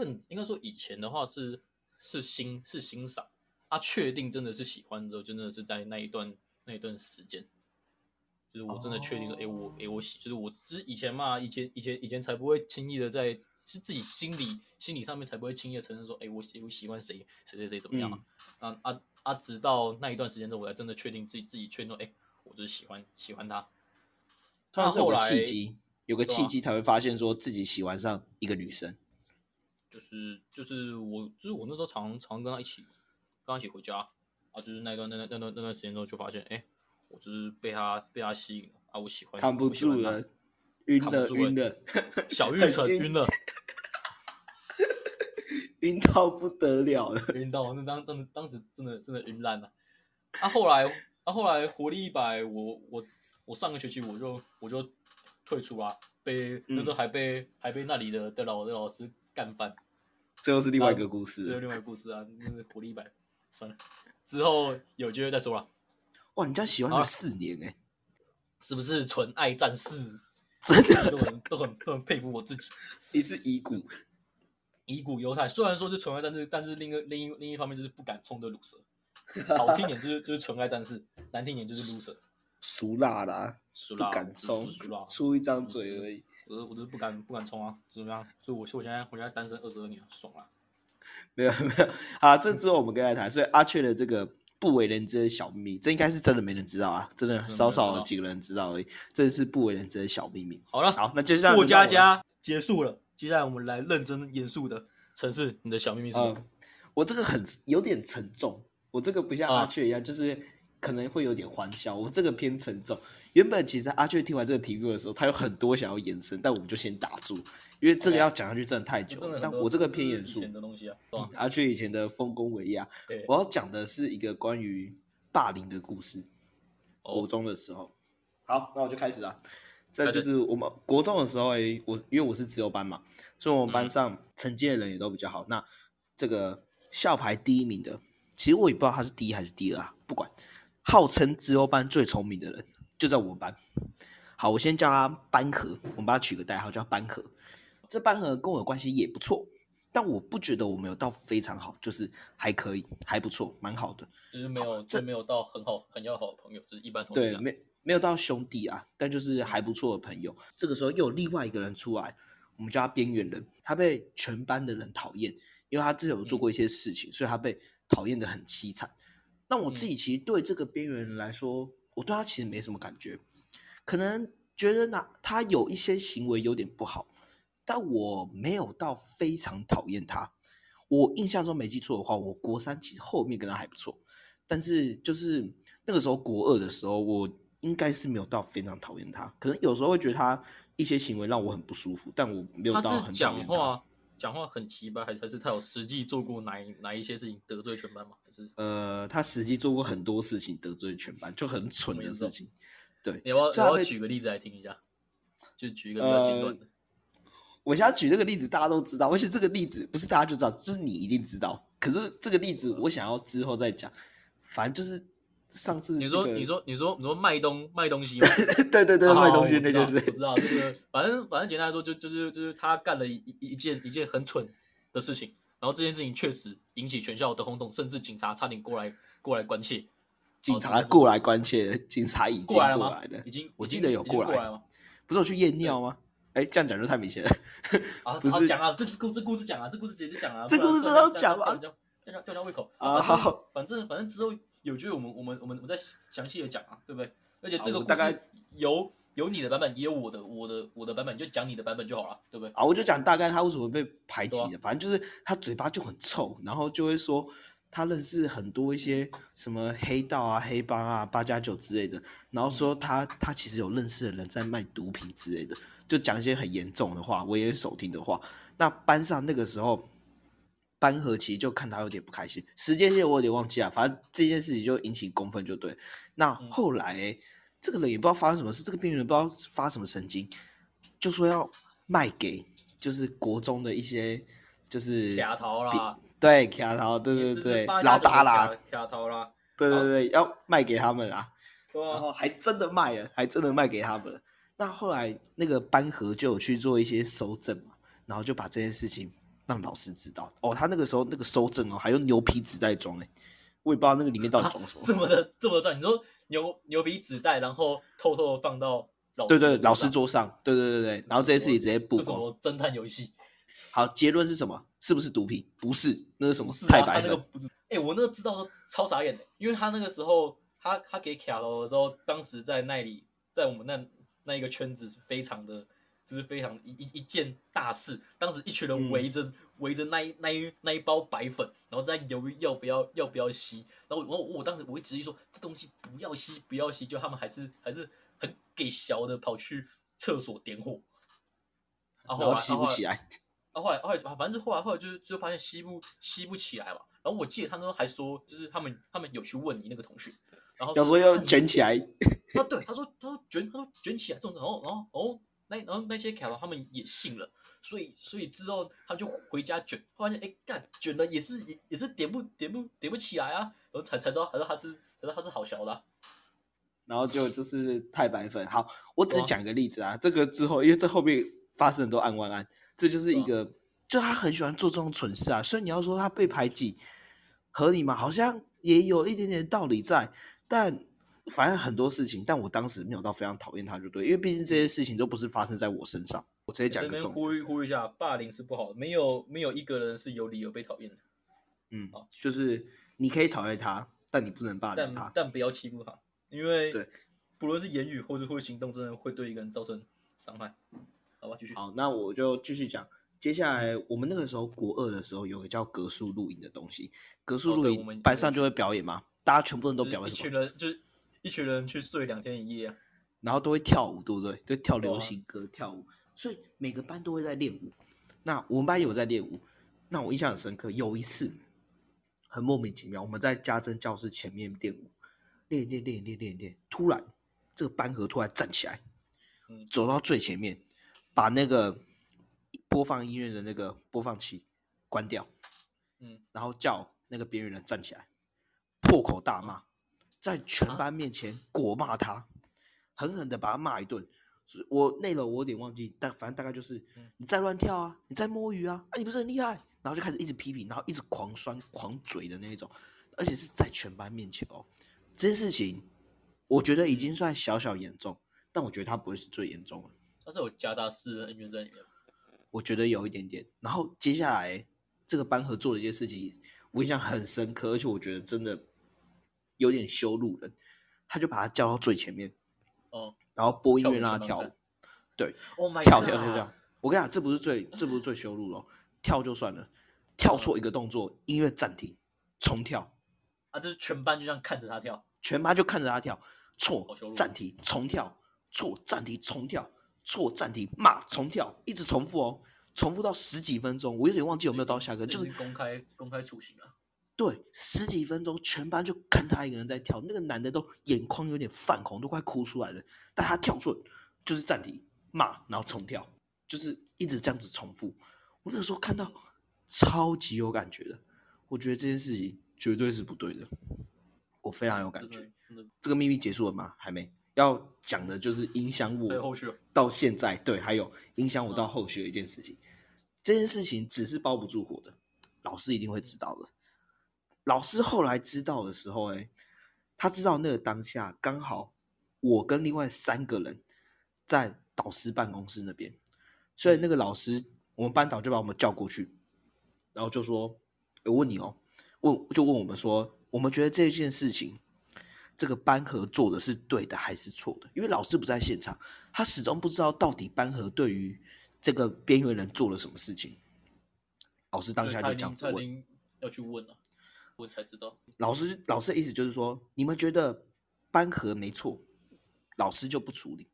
S1: 更应该说以前的话是是欣是欣赏，他、确定真的是喜欢之后，真的是在那一段那一段时间，就是我真的确定说，哎、我哎、我喜，就是我只是以前嘛，以前以前以前才不会轻易的在是自己心里心理上面才不会轻易的承认说，哎、我喜我喜欢谁谁谁谁怎么样啊？啊啊啊！直到那一段时间之后，我才真的确定自己自己确定说，哎、我就是喜欢喜欢他。
S4: 突然是有个
S1: 后来
S4: 契机，有个契机才会发现说自己喜欢上一个女生。
S1: 就是就是我就是我那时候常常跟他一起跟他一起回家啊，就是那段那段那段那段时间之后就发现，哎、我就是被他被他吸引了啊，我喜欢
S4: 扛不住了，晕了
S1: 扛不住
S4: 晕了，
S1: 小 *laughs* 玉成
S4: 晕
S1: 晕了，*laughs*
S4: 晕到不得了了。
S1: 晕到那当当时当时真的真的晕烂了。啊，后来啊后来活力一百，我我我上个学期我就我就退出啦，被那时候还被、还被那里的的老的老师干翻。
S4: 这又是另外一个故事
S1: 这是
S4: 事了。
S1: 另外一个故事啊，那是活力版，算了，之后有机会再说了，
S4: 哇，你这样喜欢
S1: 好
S4: 了四年哎、
S1: 是不是纯爱战士？
S4: 真的，
S1: 都很都很都很佩服我自己，
S4: 你是遗骨。
S1: 遗骨犹太。虽然说是纯爱战士，但是另一个另一另一方面就是不敢冲的乳蛇。好听点就是就是纯爱战士，难听点就是 loser。
S4: 熟辣啦，不
S1: 熟辣我
S4: 敢冲出一张嘴而已。
S1: 我是我就是不敢不敢冲啊，怎么样？所以我我现在我现在单身二十二年，爽啊！
S4: 没有没有，好，这之后我们跟他谈。所以阿雀的这个不为人知的小秘密，这应该是真的没人知道啊，真的少少几个人知道而已。这是不为人知的小秘密。
S1: 好了，
S4: 好，那接下来
S1: 过家家结束了，接下来我们来认真严肃的城市，你的小秘密是什么？
S4: 嗯，我这个很有点沉重，我这个不像阿
S1: 啊
S4: 雀一样，就是可能会有点欢笑。我这个偏沉重。原本其实阿雀听完这个题目的时候，他有很多想要延伸，但我们就先打住，因为这个要讲下去真的太久了但我这个偏严肃。
S1: 的东西啊，对吧？
S4: 阿雀以前的丰功伟业啊，
S1: 对，
S4: 我要讲的是一个关于霸凌的故事。国
S1: 哦，
S4: 中的时候，好，那我就开始了。再
S1: 开始
S4: 就是我们国中的时候、哎，我因为我是自由班嘛，所以我们班
S1: 嗯
S4: 上成绩的人也都比较好。那这个校排第一名的，其实我也不知道他是第一还是第二啊，不管。号称自由班最聪明的人就在我们班。好，我先叫他班河，我们把他取个代号叫班河。这班河跟我的关系也不错，但我不觉得我们有到非常好，就是还可以，还不错，蛮好的。
S1: 就是没有，
S4: 这
S1: 没有到很好很要好的朋友，就是一般同学
S4: 对，没没有到兄弟啊，但就是还不错的朋友。这个时候又有另外一个人出来，我们叫他边缘人，他被全班的人讨厌，因为他之前有做过一些事情，所以他被讨厌的很凄惨。那我自己其实对这个边缘人来说，我对他其实没什么感觉，可能觉得呢他有一些行为有点不好，但我没有到非常讨厌他。我印象中没记错的话，我国三其实后面跟他还不错，但是就是那个时候国二的时候，我应该是没有到非常讨厌他，可能有时候会觉得他一些行为让我很不舒服，但我没有到很讨厌他。
S1: 讲话讲话很奇葩，还是还是他有实际做过哪一哪一些事情得罪全班吗？还是
S4: 呃，他实际做过很多事情得罪全班，就很蠢的事情。对，
S1: 你要不要举个例子来听一下？就举一个比较简短的。
S4: 我现在举这个例子，大家都知道，而且这个例子不是大家就知道，就是你一定知道。可是这个例子我想要之后再讲，反正就是上次、
S1: 你说你，说你说你说卖东卖东西吗？
S4: 对 *laughs* 对对，
S1: 好
S4: 卖东西那件事
S1: 我知道这个，反正反正简单来说，就就是就是他干了一一一件一件很蠢的事情，然后这件事情确实引起全校的轰动，甚至警察差点过来过来关切。
S4: 警察过来关切，警察已经
S1: 过来了吗？已经
S4: 我记得有过来
S1: 吗？
S4: 不是我去验尿吗？哎，这样讲就太明显了。
S1: 啊，*laughs*
S4: 不是
S1: 好讲啊，这故这故事讲啊，这故事直接讲啊，
S4: 这故事真的要讲吗
S1: 这样这样吊胃口
S4: 啊好
S1: 反正反正之后有机会我们我们我们我们再详细的讲啊，对不对？而且这个
S4: 大概
S1: 有有你的版本，也有我的我的我的版本，你就讲你的版本就好了，对不对？
S4: 啊，我就讲大概他为什么被排挤的，反正就是他嘴巴就很臭，然后就会说他认识很多一些什么黑道啊、黑帮啊、八加九之类的，然后说他他其实有认识的人在卖毒品之类的，就讲一些很严重的话，危言耸听的话。那班上那个时候。班和其实就看他有点不开心，时间线我有点忘记啊，反正这件事情就引起公愤就对。那
S1: 嗯
S4: 后来、这个人也不知道发生什么事，这个边缘人不知道发什么神经，就说要卖给就是国中的一些就是
S1: 卡头啦，
S4: 对卡头，对对对，老大啦，
S1: 卡卡头啦，
S4: 对对对，要卖给他们啦。
S1: 对啊，
S4: 然后还真的卖了，还真的卖给他们了。那后来那个班和就有去做一些收证嘛，然后就把这件事情让老师知道。哦，他那个时候那个收证哦，还用牛皮纸袋装嘞，我也不知道那个里面到底装什么。
S1: 这么的这么的赚，你说牛牛皮纸袋，然后偷偷的放到老
S4: 对对，老师桌上，对对对对，然后这些事情直接曝
S1: 这什
S4: 光。
S1: 么侦探游戏？
S4: 好，结论是什么？是不是毒品？不是，那是什么
S1: 不？是啊，
S4: 太白
S1: 那个不是。哎、我那个知道都超傻眼的，因为他那个时候，他他给卡头的时候，当时在那里，在我们那那一个圈子是非常的，就是非常一一一件大事。当时一群人
S4: 嗯
S1: 围着、围着那一那一那一包白粉，然后在犹豫要不要要不要吸。然后我我我当时我会执意说这东西不要吸不要吸，就他们还是还是很给小的跑去厕所点火。然后
S4: 后吸不起
S1: 来。
S4: 然
S1: 后，后来后来反正后来后来就是就发现吸不吸不起来嘛。然后我记得他那时候还说，就是他们他们有去问你那个同学，然后
S4: 要说要卷起来，
S1: 啊，对，他说他说卷他说卷起来这种，然后然后然后那然后那些卡他们也信了，所以所以之后他们就回家卷，发现哎干卷了也是也也是点不点不点不起来啊，然后才才知道才知道他是才知道他是好小的啊、
S4: 然后就就是太白粉。好，我只讲个例子啊，这个之后，因为这后面发生很多案外案，这就是一个，就他很喜欢做这种蠢事啊。所以你要说他被排挤合理吗？好像也有一点点道理在，但反正很多事情，但我当时没有到非常讨厌他，就对，因为毕竟这些事情都不是发生在我身上。我直接讲
S1: 这边
S4: 一个重点，
S1: 呼吁呼吁一下，霸凌是不好的，没有没有一个人是有理由被讨厌的，
S4: 嗯
S1: 好，
S4: 就是你可以讨厌他，但你不能霸凌他。
S1: 但不要欺负他，因为
S4: 对，
S1: 不论是言语或者或行动，真的会对一个人造成伤害。好吧，继续。
S4: 好，那我就继续讲。接下来我们那个时候国二的时候有个叫格数录影的东西，格数录
S1: 哦对我们
S4: 影班上就会表演嘛，大家全部人都表演什么，
S1: 人就是一群人去睡两天一夜啊。
S4: 然后都会跳舞，对不对？就跳流行歌、跳舞，所以每个班都会在练舞。那我们班有在练舞，那我印象很深刻。有一次很莫名其妙，我们在家政教室前面练舞，练练练练练练，突然这个班和突然站起来，
S1: 嗯
S4: 走到最前面，把那个播放音乐的那个播放器关掉，
S1: 嗯，
S4: 然后叫那个边缘人站起来，破口大骂，在全
S1: 啊
S4: 班面前果骂他，狠狠的把他骂一顿。我内容我有点忘记，但反正大概就是
S1: 嗯
S4: 你再乱跳啊，你在摸鱼啊，啊你不是很厉害，然后就开始一直批评，然后一直狂酸狂嘴的那一种，而且是在全班面前哦。这件事情我觉得已经算小小严重，但我觉得他不会是最严重的。
S1: 他是有加大私人恩怨在里面。
S4: 我觉得有一点点。然后接下来这个班合做的一件事情，我印象很深刻，而且我觉得真的有点羞辱人。他就把他叫到最前面，
S1: 哦，
S4: 然然后播音
S1: 跳
S4: 乐让他跳舞。对
S1: ，Oh my
S4: 跳！跳跳跳。我跟你讲，这不是最 *laughs* 这不是最羞辱哦，跳就算了，跳错一个动作，音乐暂停，重跳，
S1: 啊，就是全班就这样看着他跳，
S4: 全班就看着他跳，错暂停重跳，错暂停重跳，错暂停骂重跳，一直重复哦，重复到十几分钟，我有点忘记有没有到下课，就是
S1: 公开公开处刑了。
S4: 对，十几分钟，全班就看他一个人在跳，那个男的都眼眶有点泛红，都快哭出来了。但他跳错，就是暂停骂，然后重跳，就是一直这样子重复。我那时候看到超级有感觉的，我觉得这件事情绝对是不对的，我非常有感觉。这个秘密结束了吗？还没。要讲的就是影响我到现在，对，还有影响我到
S1: 嗯
S4: 后续的一件事情。这件事情只是包不住火的，老师一定会知道的。老师后来知道的时候，哎，他知道那个当下刚好我跟另外三个人在导师办公室那边，所以那个老师，我们班导就把我们叫过去，然后就说：“我问你哦，问就问我们说，我们觉得这件事情，这个班和做的是对的还是错的？因为老师不在现场，他始终不知道到底班和对于这个边缘人做了什么事情。老师当下就这样子问，
S1: 要去问了，问才知道。
S4: 老师老师的意思就是说，你们觉得班和没错，老师就不处理；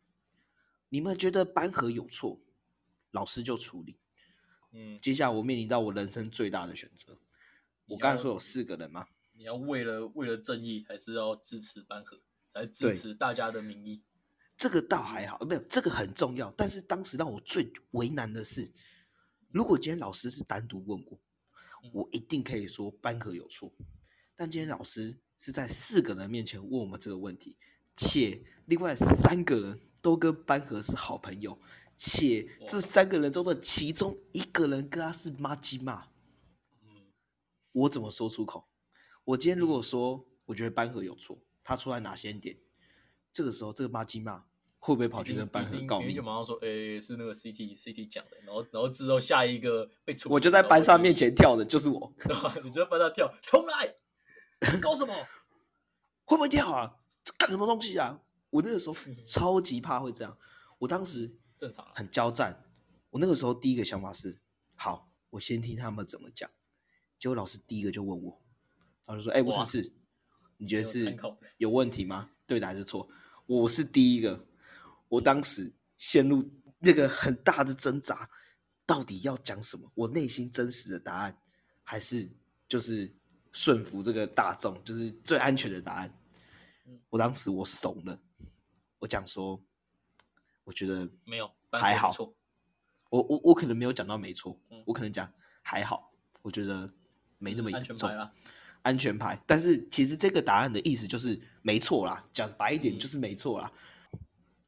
S4: 你们觉得班和有错，老师就处理。
S1: 嗯，
S4: 接下来我面临到我人生最大的选择。我刚才说有四个人嘛，
S1: 你要为了为了正义，还是要支持班和，
S4: 来
S1: 支持大家的民意？
S4: 这个倒还好，没有这个很重要。但是当时让我最为难的是，如果今天老师是单独问我，
S1: 嗯
S4: 我一定可以说班和有错。但今天老师是在四个人面前问我们这个问题，且另外三个人都跟班和是好朋友，且这三个人中的其中一个人跟他是妈鸡骂，
S1: 嗯，
S4: 我怎么说出口？我今天如果说我觉得班和有错，他出来哪些点，这个时候这个妈鸡骂会不会跑去跟班和告密
S1: 就？马上说，诶、是那个 CT CT 讲的，然后然后之后下一个被处，
S4: 我就在班上面，前跳的就是我，
S1: 对 *laughs* 吧？你就在班上跳，重来，搞什么？
S4: 会不会跳啊？这干什么东西啊？我那个时候
S1: 嗯
S4: 超级怕会这样，我当时
S1: 正常啊，
S4: 很交战。我那个时候第一个想法是，好，我先听他们怎么讲。结果老师第一个就问我，他就说：“哎、吴
S1: 哇
S4: 成士，你觉得是有问题吗？对的还是错？”我是第一个，我当时陷入那个很大的挣扎，到底要讲什么？我内心真实的答案，还是就是顺服这个大众，就是最安全的答案
S1: 嗯？
S4: 我当时我怂了，我讲说，我觉得
S1: 没有，
S4: 还好我我我可能没有讲到没错
S1: 嗯，
S4: 我可能讲还好，我觉得没那么严重。安全牌。但是其实这个答案的意思就是没错啦，讲白一点
S1: 嗯
S4: 就是没错啦。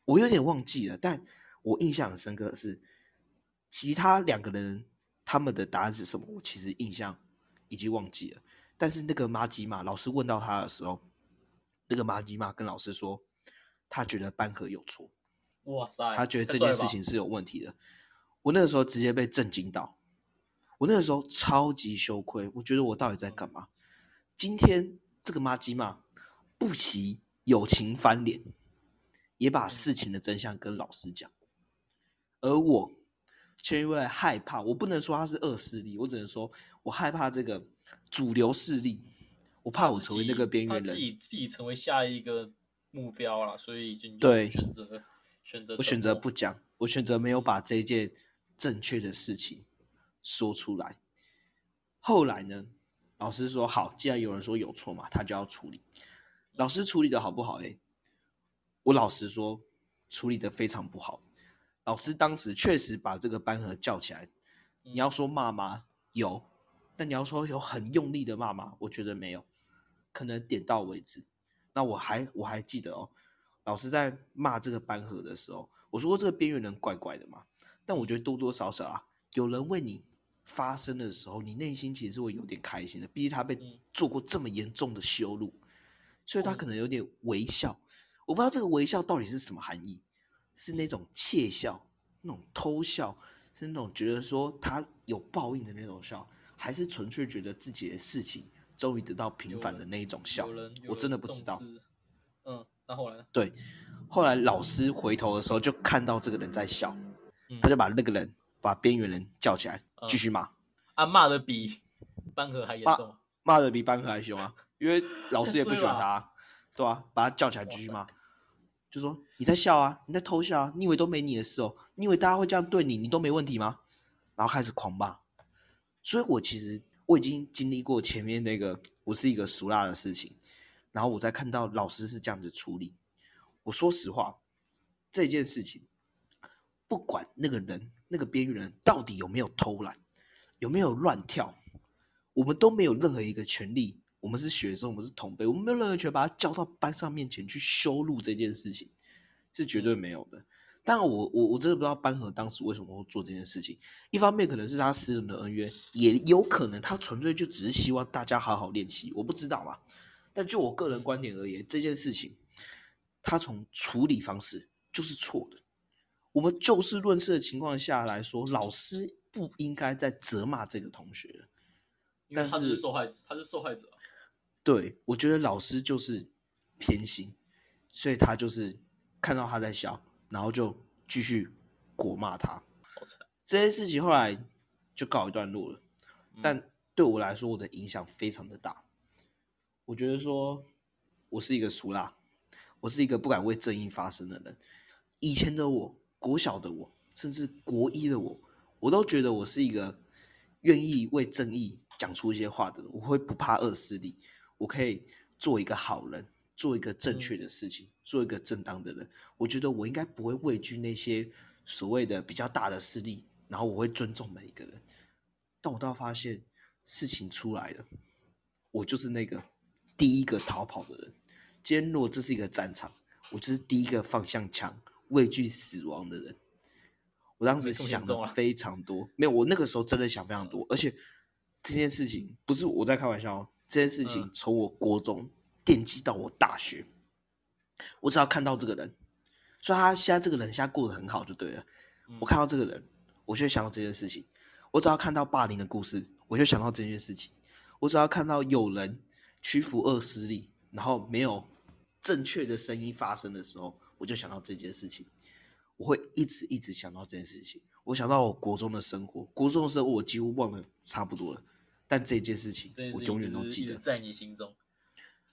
S4: 我有点忘记了，但我印象很深刻的是，其他两个人他们的答案是什么，我其实印象已经忘记了。但是那个马吉玛老师问到他的时候，那个马吉玛跟老师说，他觉得班和有错。
S1: 哇塞，
S4: 他觉得这件事情是有问题的。我那个时候直接被震惊到，我那个时候超级羞愧，我觉得我到底在干嘛？今天这个马吉玛，不惜友情翻脸，也把事情的真相跟老师讲，而我却因为害怕，我不能说他是恶势力，我只能说我害怕这个主流势力，我怕我成为那个边缘人
S1: 自。己自己成为下一个目标了，所以就你就
S4: 对
S1: 选择选择
S4: 我选择不讲，我选择没有把这件正确的事情说出来。后来呢，老师说好，既然有人说有错嘛，他就要处理。老师处理的好不好？哎，我老实说，处理的非常不好。老师当时确实把这个班和叫起来，
S1: 嗯
S4: 你要说骂吗？有，但你要说有很用力的骂吗？我觉得没有，可能点到为止。那我还我还记得哦，老师在骂这个班和的时候，我说过这个边缘人怪怪的嘛。但我觉得多多少少啊，有人为你发声的时候，你内心其实是会有点开心的。毕竟他被
S1: 嗯
S4: 做过这么严重的羞辱，所以他
S1: 嗯
S4: 可能有点微笑。我不知道这个微笑到底是什么含义，是那种窃笑、那种偷笑，是那种觉得说他有报应的那种笑，还是纯粹觉得自己的事情终于得到平反的那一种笑？我真的不知道。。
S1: 嗯，那后来呢？
S4: 对，后来老师回头的时候就看到这个人在笑，
S1: 嗯
S4: 他就把那个人把边缘人叫起来
S1: 嗯
S4: 继续骂，
S1: 啊骂的比班河还严重啊，
S4: 骂的比班克还凶啊，因为老师也不喜欢他啊，对啊，把他叫起来继续骂，就说你在笑啊，你在偷笑啊，你以为都没你的事哦？你以为大家会这样对你，你都没问题吗？然后开始狂骂，所以我其实我已经经历过前面那个我是一个俗辣的事情，然后我再看到老师是这样子处理，我说实话，这件事情不管那个人那个边缘人到底有没有偷懒，有没有乱跳，我们都没有任何一个权利。我们是学生，我们是同辈，我们没有任何权把他叫到班上面前去羞辱这件事情，是绝对没有的。当然我，我我真的不知道班和当时为什么会做这件事情。一方面可能是他私人的恩怨，也有可能他纯粹就只是希望大家好好练习，我不知道嘛。但就我个人观点而言，这件事情他从处理方式就是错的。我们就事论事的情况下来说，老师不应该再责骂这个同学了。
S1: 因为他
S4: 但是
S1: 是受害者，他是受害者啊。
S4: 对，我觉得老师就是偏心，所以他就是看到他在笑，然后就继续果骂他。这些事情后来就告一段落了，
S1: 嗯
S4: 但对我来说，我的影响非常的大。我觉得说，我是一个俗辣，我是一个不敢为正义发声的人。以前的我，国小的我，甚至国一的我，我都觉得我是一个愿意为正义讲出一些话的人。我会不怕恶势力，我可以做一个好人，做一个正确的事情，做一个正当的人。我觉得我应该不会畏惧那些所谓的比较大的势力，然后我会尊重每一个人。但我倒发现事情出来了，我就是那个第一个逃跑的人。今天如果这是一个战场，我就是第一个放向枪、畏惧死亡的人。我当时想的非常多，没有，我那个时候真的想非常多，而且这件事情不是我在开玩笑哦，这件事情
S1: 嗯
S4: 从我国中惦记到我大学，我只要看到这个人，所以他现在这个人现在过得很好就对了。
S1: 嗯
S4: 我看到这个人，我就想到这件事情。我只要看到霸凌的故事，我就想到这件事情。我只要看到有人屈服恶势力，然后没有正确的声音发生的时候，我就想到这件事情。我会一直一直想到这件事情。我想到我国中的生活，国中的生活我几乎忘了差不多了，但这件事情我永远都记得。
S1: 在你心中。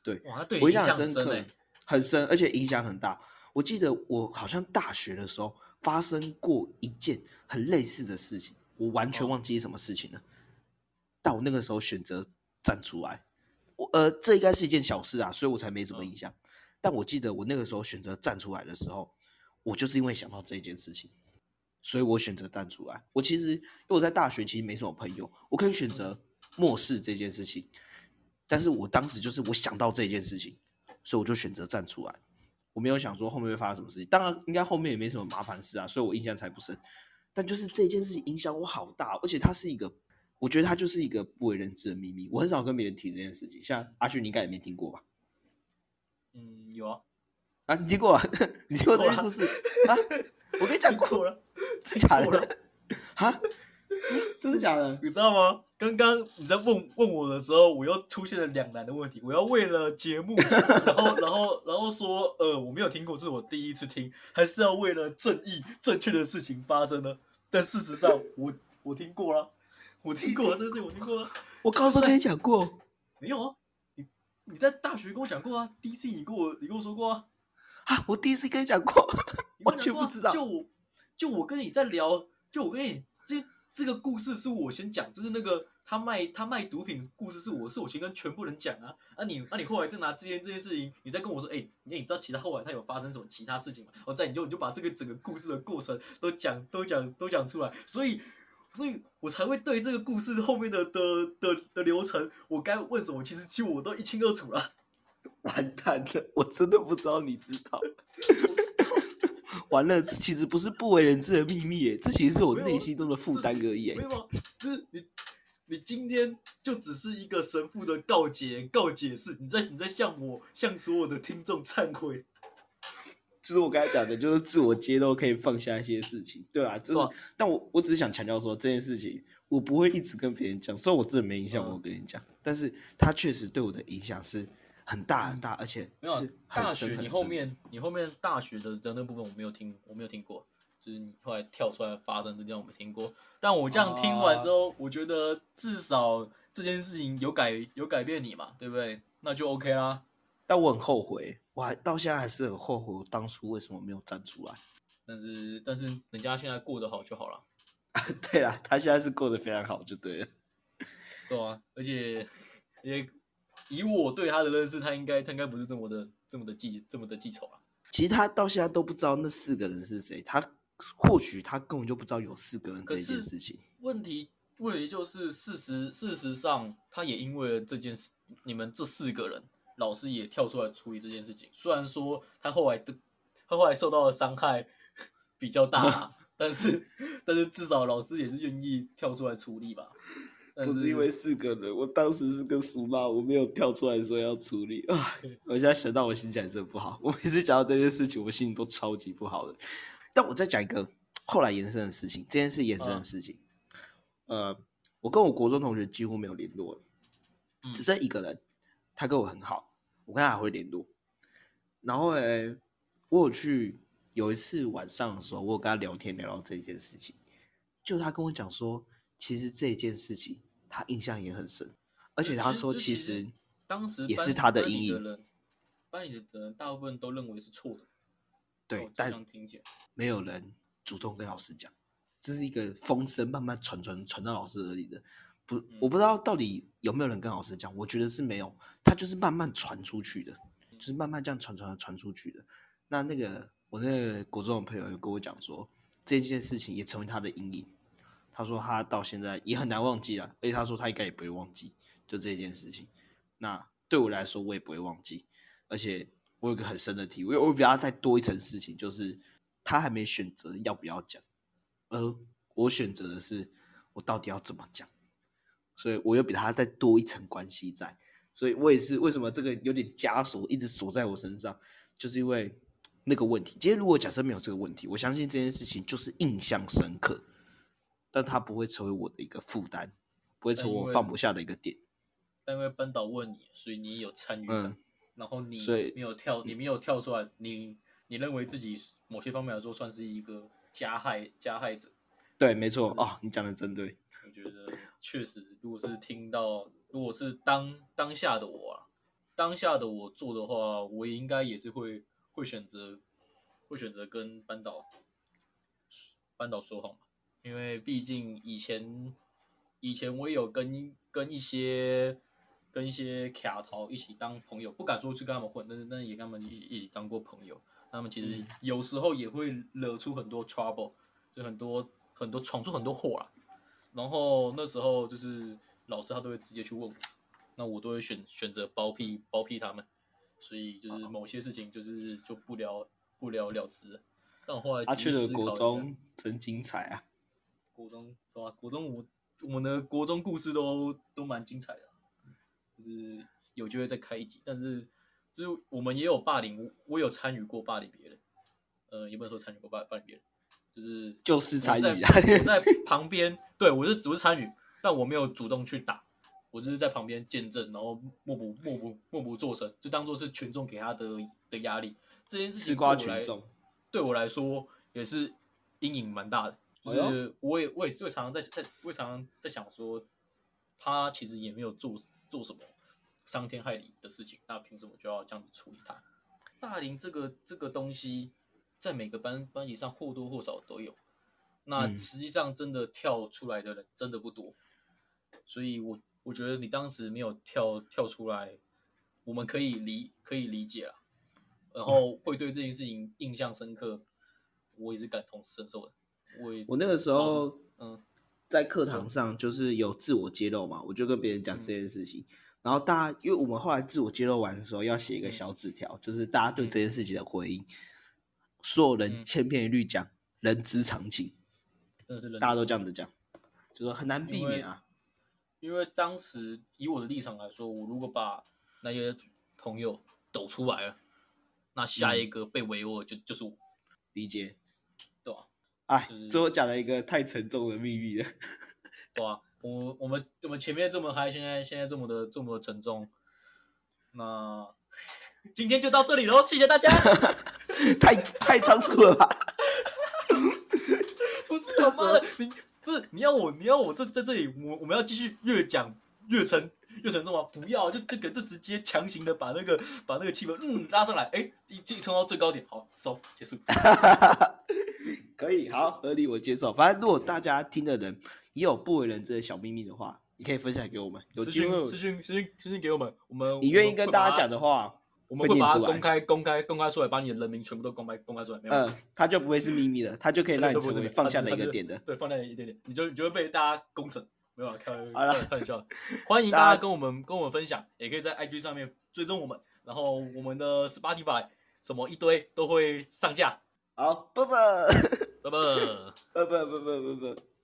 S4: 对，
S1: 哇，对
S4: 我印象深刻，
S1: 很深
S4: 而且影响很大。我记得我好像大学的时候发生过一件很类似的事情，我完全
S1: 哦
S4: 忘记什么事情了。但我那个时候选择站出来，我呃，这应该是一件小事啊，所以我才没什么
S1: 嗯
S4: 印象。但我记得我那个时候选择站出来的时候，我就是因为想到这件事情，所以我选择站出来。我其实因为我在大学其实没什么朋友，我可以选择漠视这件事情，但是我当时就是我想到这件事情，所以我就选择站出来。我没有想说后面会发生什么事情，当然应该后面也没什么麻烦事啊，所以我印象才不深。但就是这件事情影响我好大，而且它是一个，我觉得它就是一个不为人知的秘密。我很少跟别人提这件事情，像阿旭，你应该也没听过吧？
S1: 嗯，有啊，
S4: 啊，你听过啊？*laughs* 你听过这个故事啊？我跟你讲过，
S1: 过了，*laughs*
S4: 真假的？啊？嗯 *laughs* 真的假的？
S1: 你知道吗？刚刚你在问问我的时候，我又出现了两难的问题。我要为了节目，*laughs* 然后然后然后说，呃，我没有听过，这是我第一次听，还是要为了正义正确的事情发生呢？但事实上，我我听过了，我听过了，这事情我听过了。
S4: 我高中跟你讲过，*laughs*
S1: 没有啊，你你在大学跟我讲过啊，DC 你跟我你跟我说过啊，
S4: 啊，我第一次跟你讲过，完全不知道。
S1: 就我就我跟你在聊，就我跟你这这个故事是我先讲，就是那个他卖他卖毒品故事是我是我先跟全部人讲啊啊你啊你后来再拿这件这件事情，你再跟我说，哎、你你知道其他后来他有发生什么其他事情吗？我再你就你就把这个整个故事的过程都讲都讲都讲出来，所以。所以我才会对这个故事后面的的的的流程，我该问什么，其实其实我都一清二楚了。
S4: 完蛋了，我真的不知道你知道。*laughs* 完了，这其实不是不为人知的秘密哎，这其实是我内心中的负担而已耶
S1: 没。有啊，就是你，你今天就只是一个神父的告解告解是，你在你在向我向所有的听众忏悔。*laughs*
S4: 就是我刚才讲的，就是自我揭露可以放下一些事情，对啊，就是但我我只是想强调说这件事情，我不会一直跟别人讲，虽然我真的没影响，
S1: 嗯
S4: 我跟你讲，但是它确实对我的影响是很大很大，而且
S1: 没有大学，你后面你后面大学的的那部分我没有听，我没有听过，就是你后来跳出来发生这件我没听过。但我这样听完之后，我觉得至少这件事情有改有改变你嘛，对不对？那就 OK 啦。
S4: 但我很后悔，我还到现在还是很后悔，我当初为什么没有站出来。
S1: 但是但是人家现在过得好就好了，
S4: 对啦，他现在是过得非常好，就对了。
S1: 对啊，而且也以我对他的认识，他应该他应该不是这么的这么的记这么的记仇啊。
S4: 其实他到现在都不知道那四个人是谁，他或许他根本就不知道有四个人这件事情。
S1: 问题问题就是事实事实上，他也因为了这件事，你们这四个人，老师也跳出来处理这件事情。虽然说他后来的他后来受到的伤害比较大啊，*laughs* 但是但是至少老师也是愿意跳出来处理吧。但
S4: 不是因为四个人，我当时是跟苏妈，我没有跳出来说要处理啊。我现在想到，我心情还是很不好。我每次想到这件事情，我心情都超级不好的。但我再讲一个后来延伸的事情，这件事延伸的事情，呃，我跟我国中同学几乎没有联络只剩一个人，他跟我很好，我跟他还会联络。然后呢，我有去有一次晚上的时候，我有跟他聊天聊到这件事情，就他跟我讲说，其实这件事情他印象也很深，而且他说其实
S1: 当时
S4: 也是他的阴影，
S1: 班里的人大部分都认为是错的。
S4: 对但没有人主动跟老师讲，这是一个风声慢慢传传传到老师耳里的。不，我不知道到底有没有人跟老师讲，我觉得是没有，他就是慢慢传出去的，就是慢慢这样传传传出去的。那那个我那个国中的朋友有跟我讲说，这件事情也成为他的阴影。他说他到现在也很难忘记啊，而且他说他应该也不会忘记，就这件事情。那对我来说，我也不会忘记，而且我有个很深的体会，我比他再多一层事情，就是他还没选择要不要讲，而我选择的是我到底要怎么讲，所以我又比他再多一层关系在，所以我也是为什么这个有点枷锁一直锁在我身上，就是因为那个问题。今天如果假设没有这个问题，我相信这件事情就是印象深刻，但它不会成为我的一个负担，不会成为我放不下的一个点。
S1: 但因为班导问你，所以你有参与感。
S4: 嗯
S1: 然后你没有跳，你没有跳出来，你你认为自己某些方面来说算是一个加害加害者。
S4: 对，没错哦，你讲的真对。
S1: 我觉得确实，如果是听到，如果是当当下的我啊，当下的我做的话，我也应该也是会会选择会选择跟班导班导说好嘛，因为毕竟以前以前我也有跟跟一些跟一些卡淘一起当朋友，不敢说去跟他们混，但是但是也跟他们一起一起当过朋友。他们其实
S4: 嗯
S1: 有时候也会惹出很多 trouble，就很多很多闯出很多祸啦。然后那时候就是老师他都会直接去问我，那我都会选选择包庇包庇他们，所以就是某些事情就是就不了不了了之了。但我后来
S4: 阿雀的国中真精彩啊！
S1: 国中对吧、国中我我们的国中故事都都蛮精彩的，就是有机会再开一集。但是就是我们也有霸凌，我我有参与过霸凌别人，呃，也不能说参与过霸霸凌别人，就是
S4: 就是参与
S1: 在我在旁边，对我是只是参与，但我没有主动去打，我只是在旁边见证，然后默不默不默不作声，就当做是群众给他的的压力。这件事情对我来
S4: 群众，
S1: 对我来说也是阴影蛮大的，就是我也我也是会常常在在会常常在想说，他其实也没有做做什么伤天害理的事情，那凭什么就要这样子处理他？霸凌这个这个东西，在每个班班级上或多或少都有，那
S4: 嗯
S1: 实际上真的跳出来的人真的不多，所以我我觉得你当时没有跳跳出来，我们可以理可以理解啦，然后会对这件事情印象深刻，我也是感同身受的。我
S4: 我那个时候
S1: 嗯
S4: 在课堂上就是有自我揭露嘛，我就跟别人讲这件事情。然后大家，因为我们后来自我揭露完的时候，要写一个小纸条，就是大家对这件事情的回应。所有人
S1: 嗯
S4: 千篇一律讲人之常情，
S1: 真的是
S4: 大家都这样子讲，就说很难避免啊。
S1: 因为当时以我的立场来说，我如果把那些朋友抖出来了，那下一个被围殴的就就是我，
S4: 理解。哎
S1: 就是，
S4: 最后讲了一个太沉重的秘密了。*laughs*
S1: 对啊、我我们我们前面这么嗨，现在现在这么的这么的沉重，那今天就到这里喽，谢谢大家。*laughs*
S4: 太太仓促了吧？
S1: 不是他妈的，你不是你要我你要我这在这里，我我们要继续越讲越沉越沉重吗？不要，就这个就直接强行的把那个把那个气氛嗯拉上来，哎，一一冲到最高点，好收结束。*laughs*
S4: 可以，好，合理，我接受。反正如果大家听的人也有不为人知的小秘密的话，你可以分享给我们。有
S1: 私
S4: 机会
S1: 信，私信私信私信给我们，我们
S4: 你愿意跟大家讲
S1: 的，
S4: 话，
S1: 我们会把它公开公开公开出来，把你的人名全部都公开公开出来，没有。
S4: 嗯，它就不会是秘密了，它就可以让你成为放下的一个点的。
S1: 对，放下一点点，你就你就会被大家公审。没有啊，开玩
S4: 好了
S1: 开玩笑的。欢迎大家跟我们跟我们分享，也可以在 IG 上面追踪我们，然后我们的 Spotify 什么一堆都会上架。
S4: 好，拜拜，
S1: 拜拜。
S4: 拜拜，拜拜，拜拜。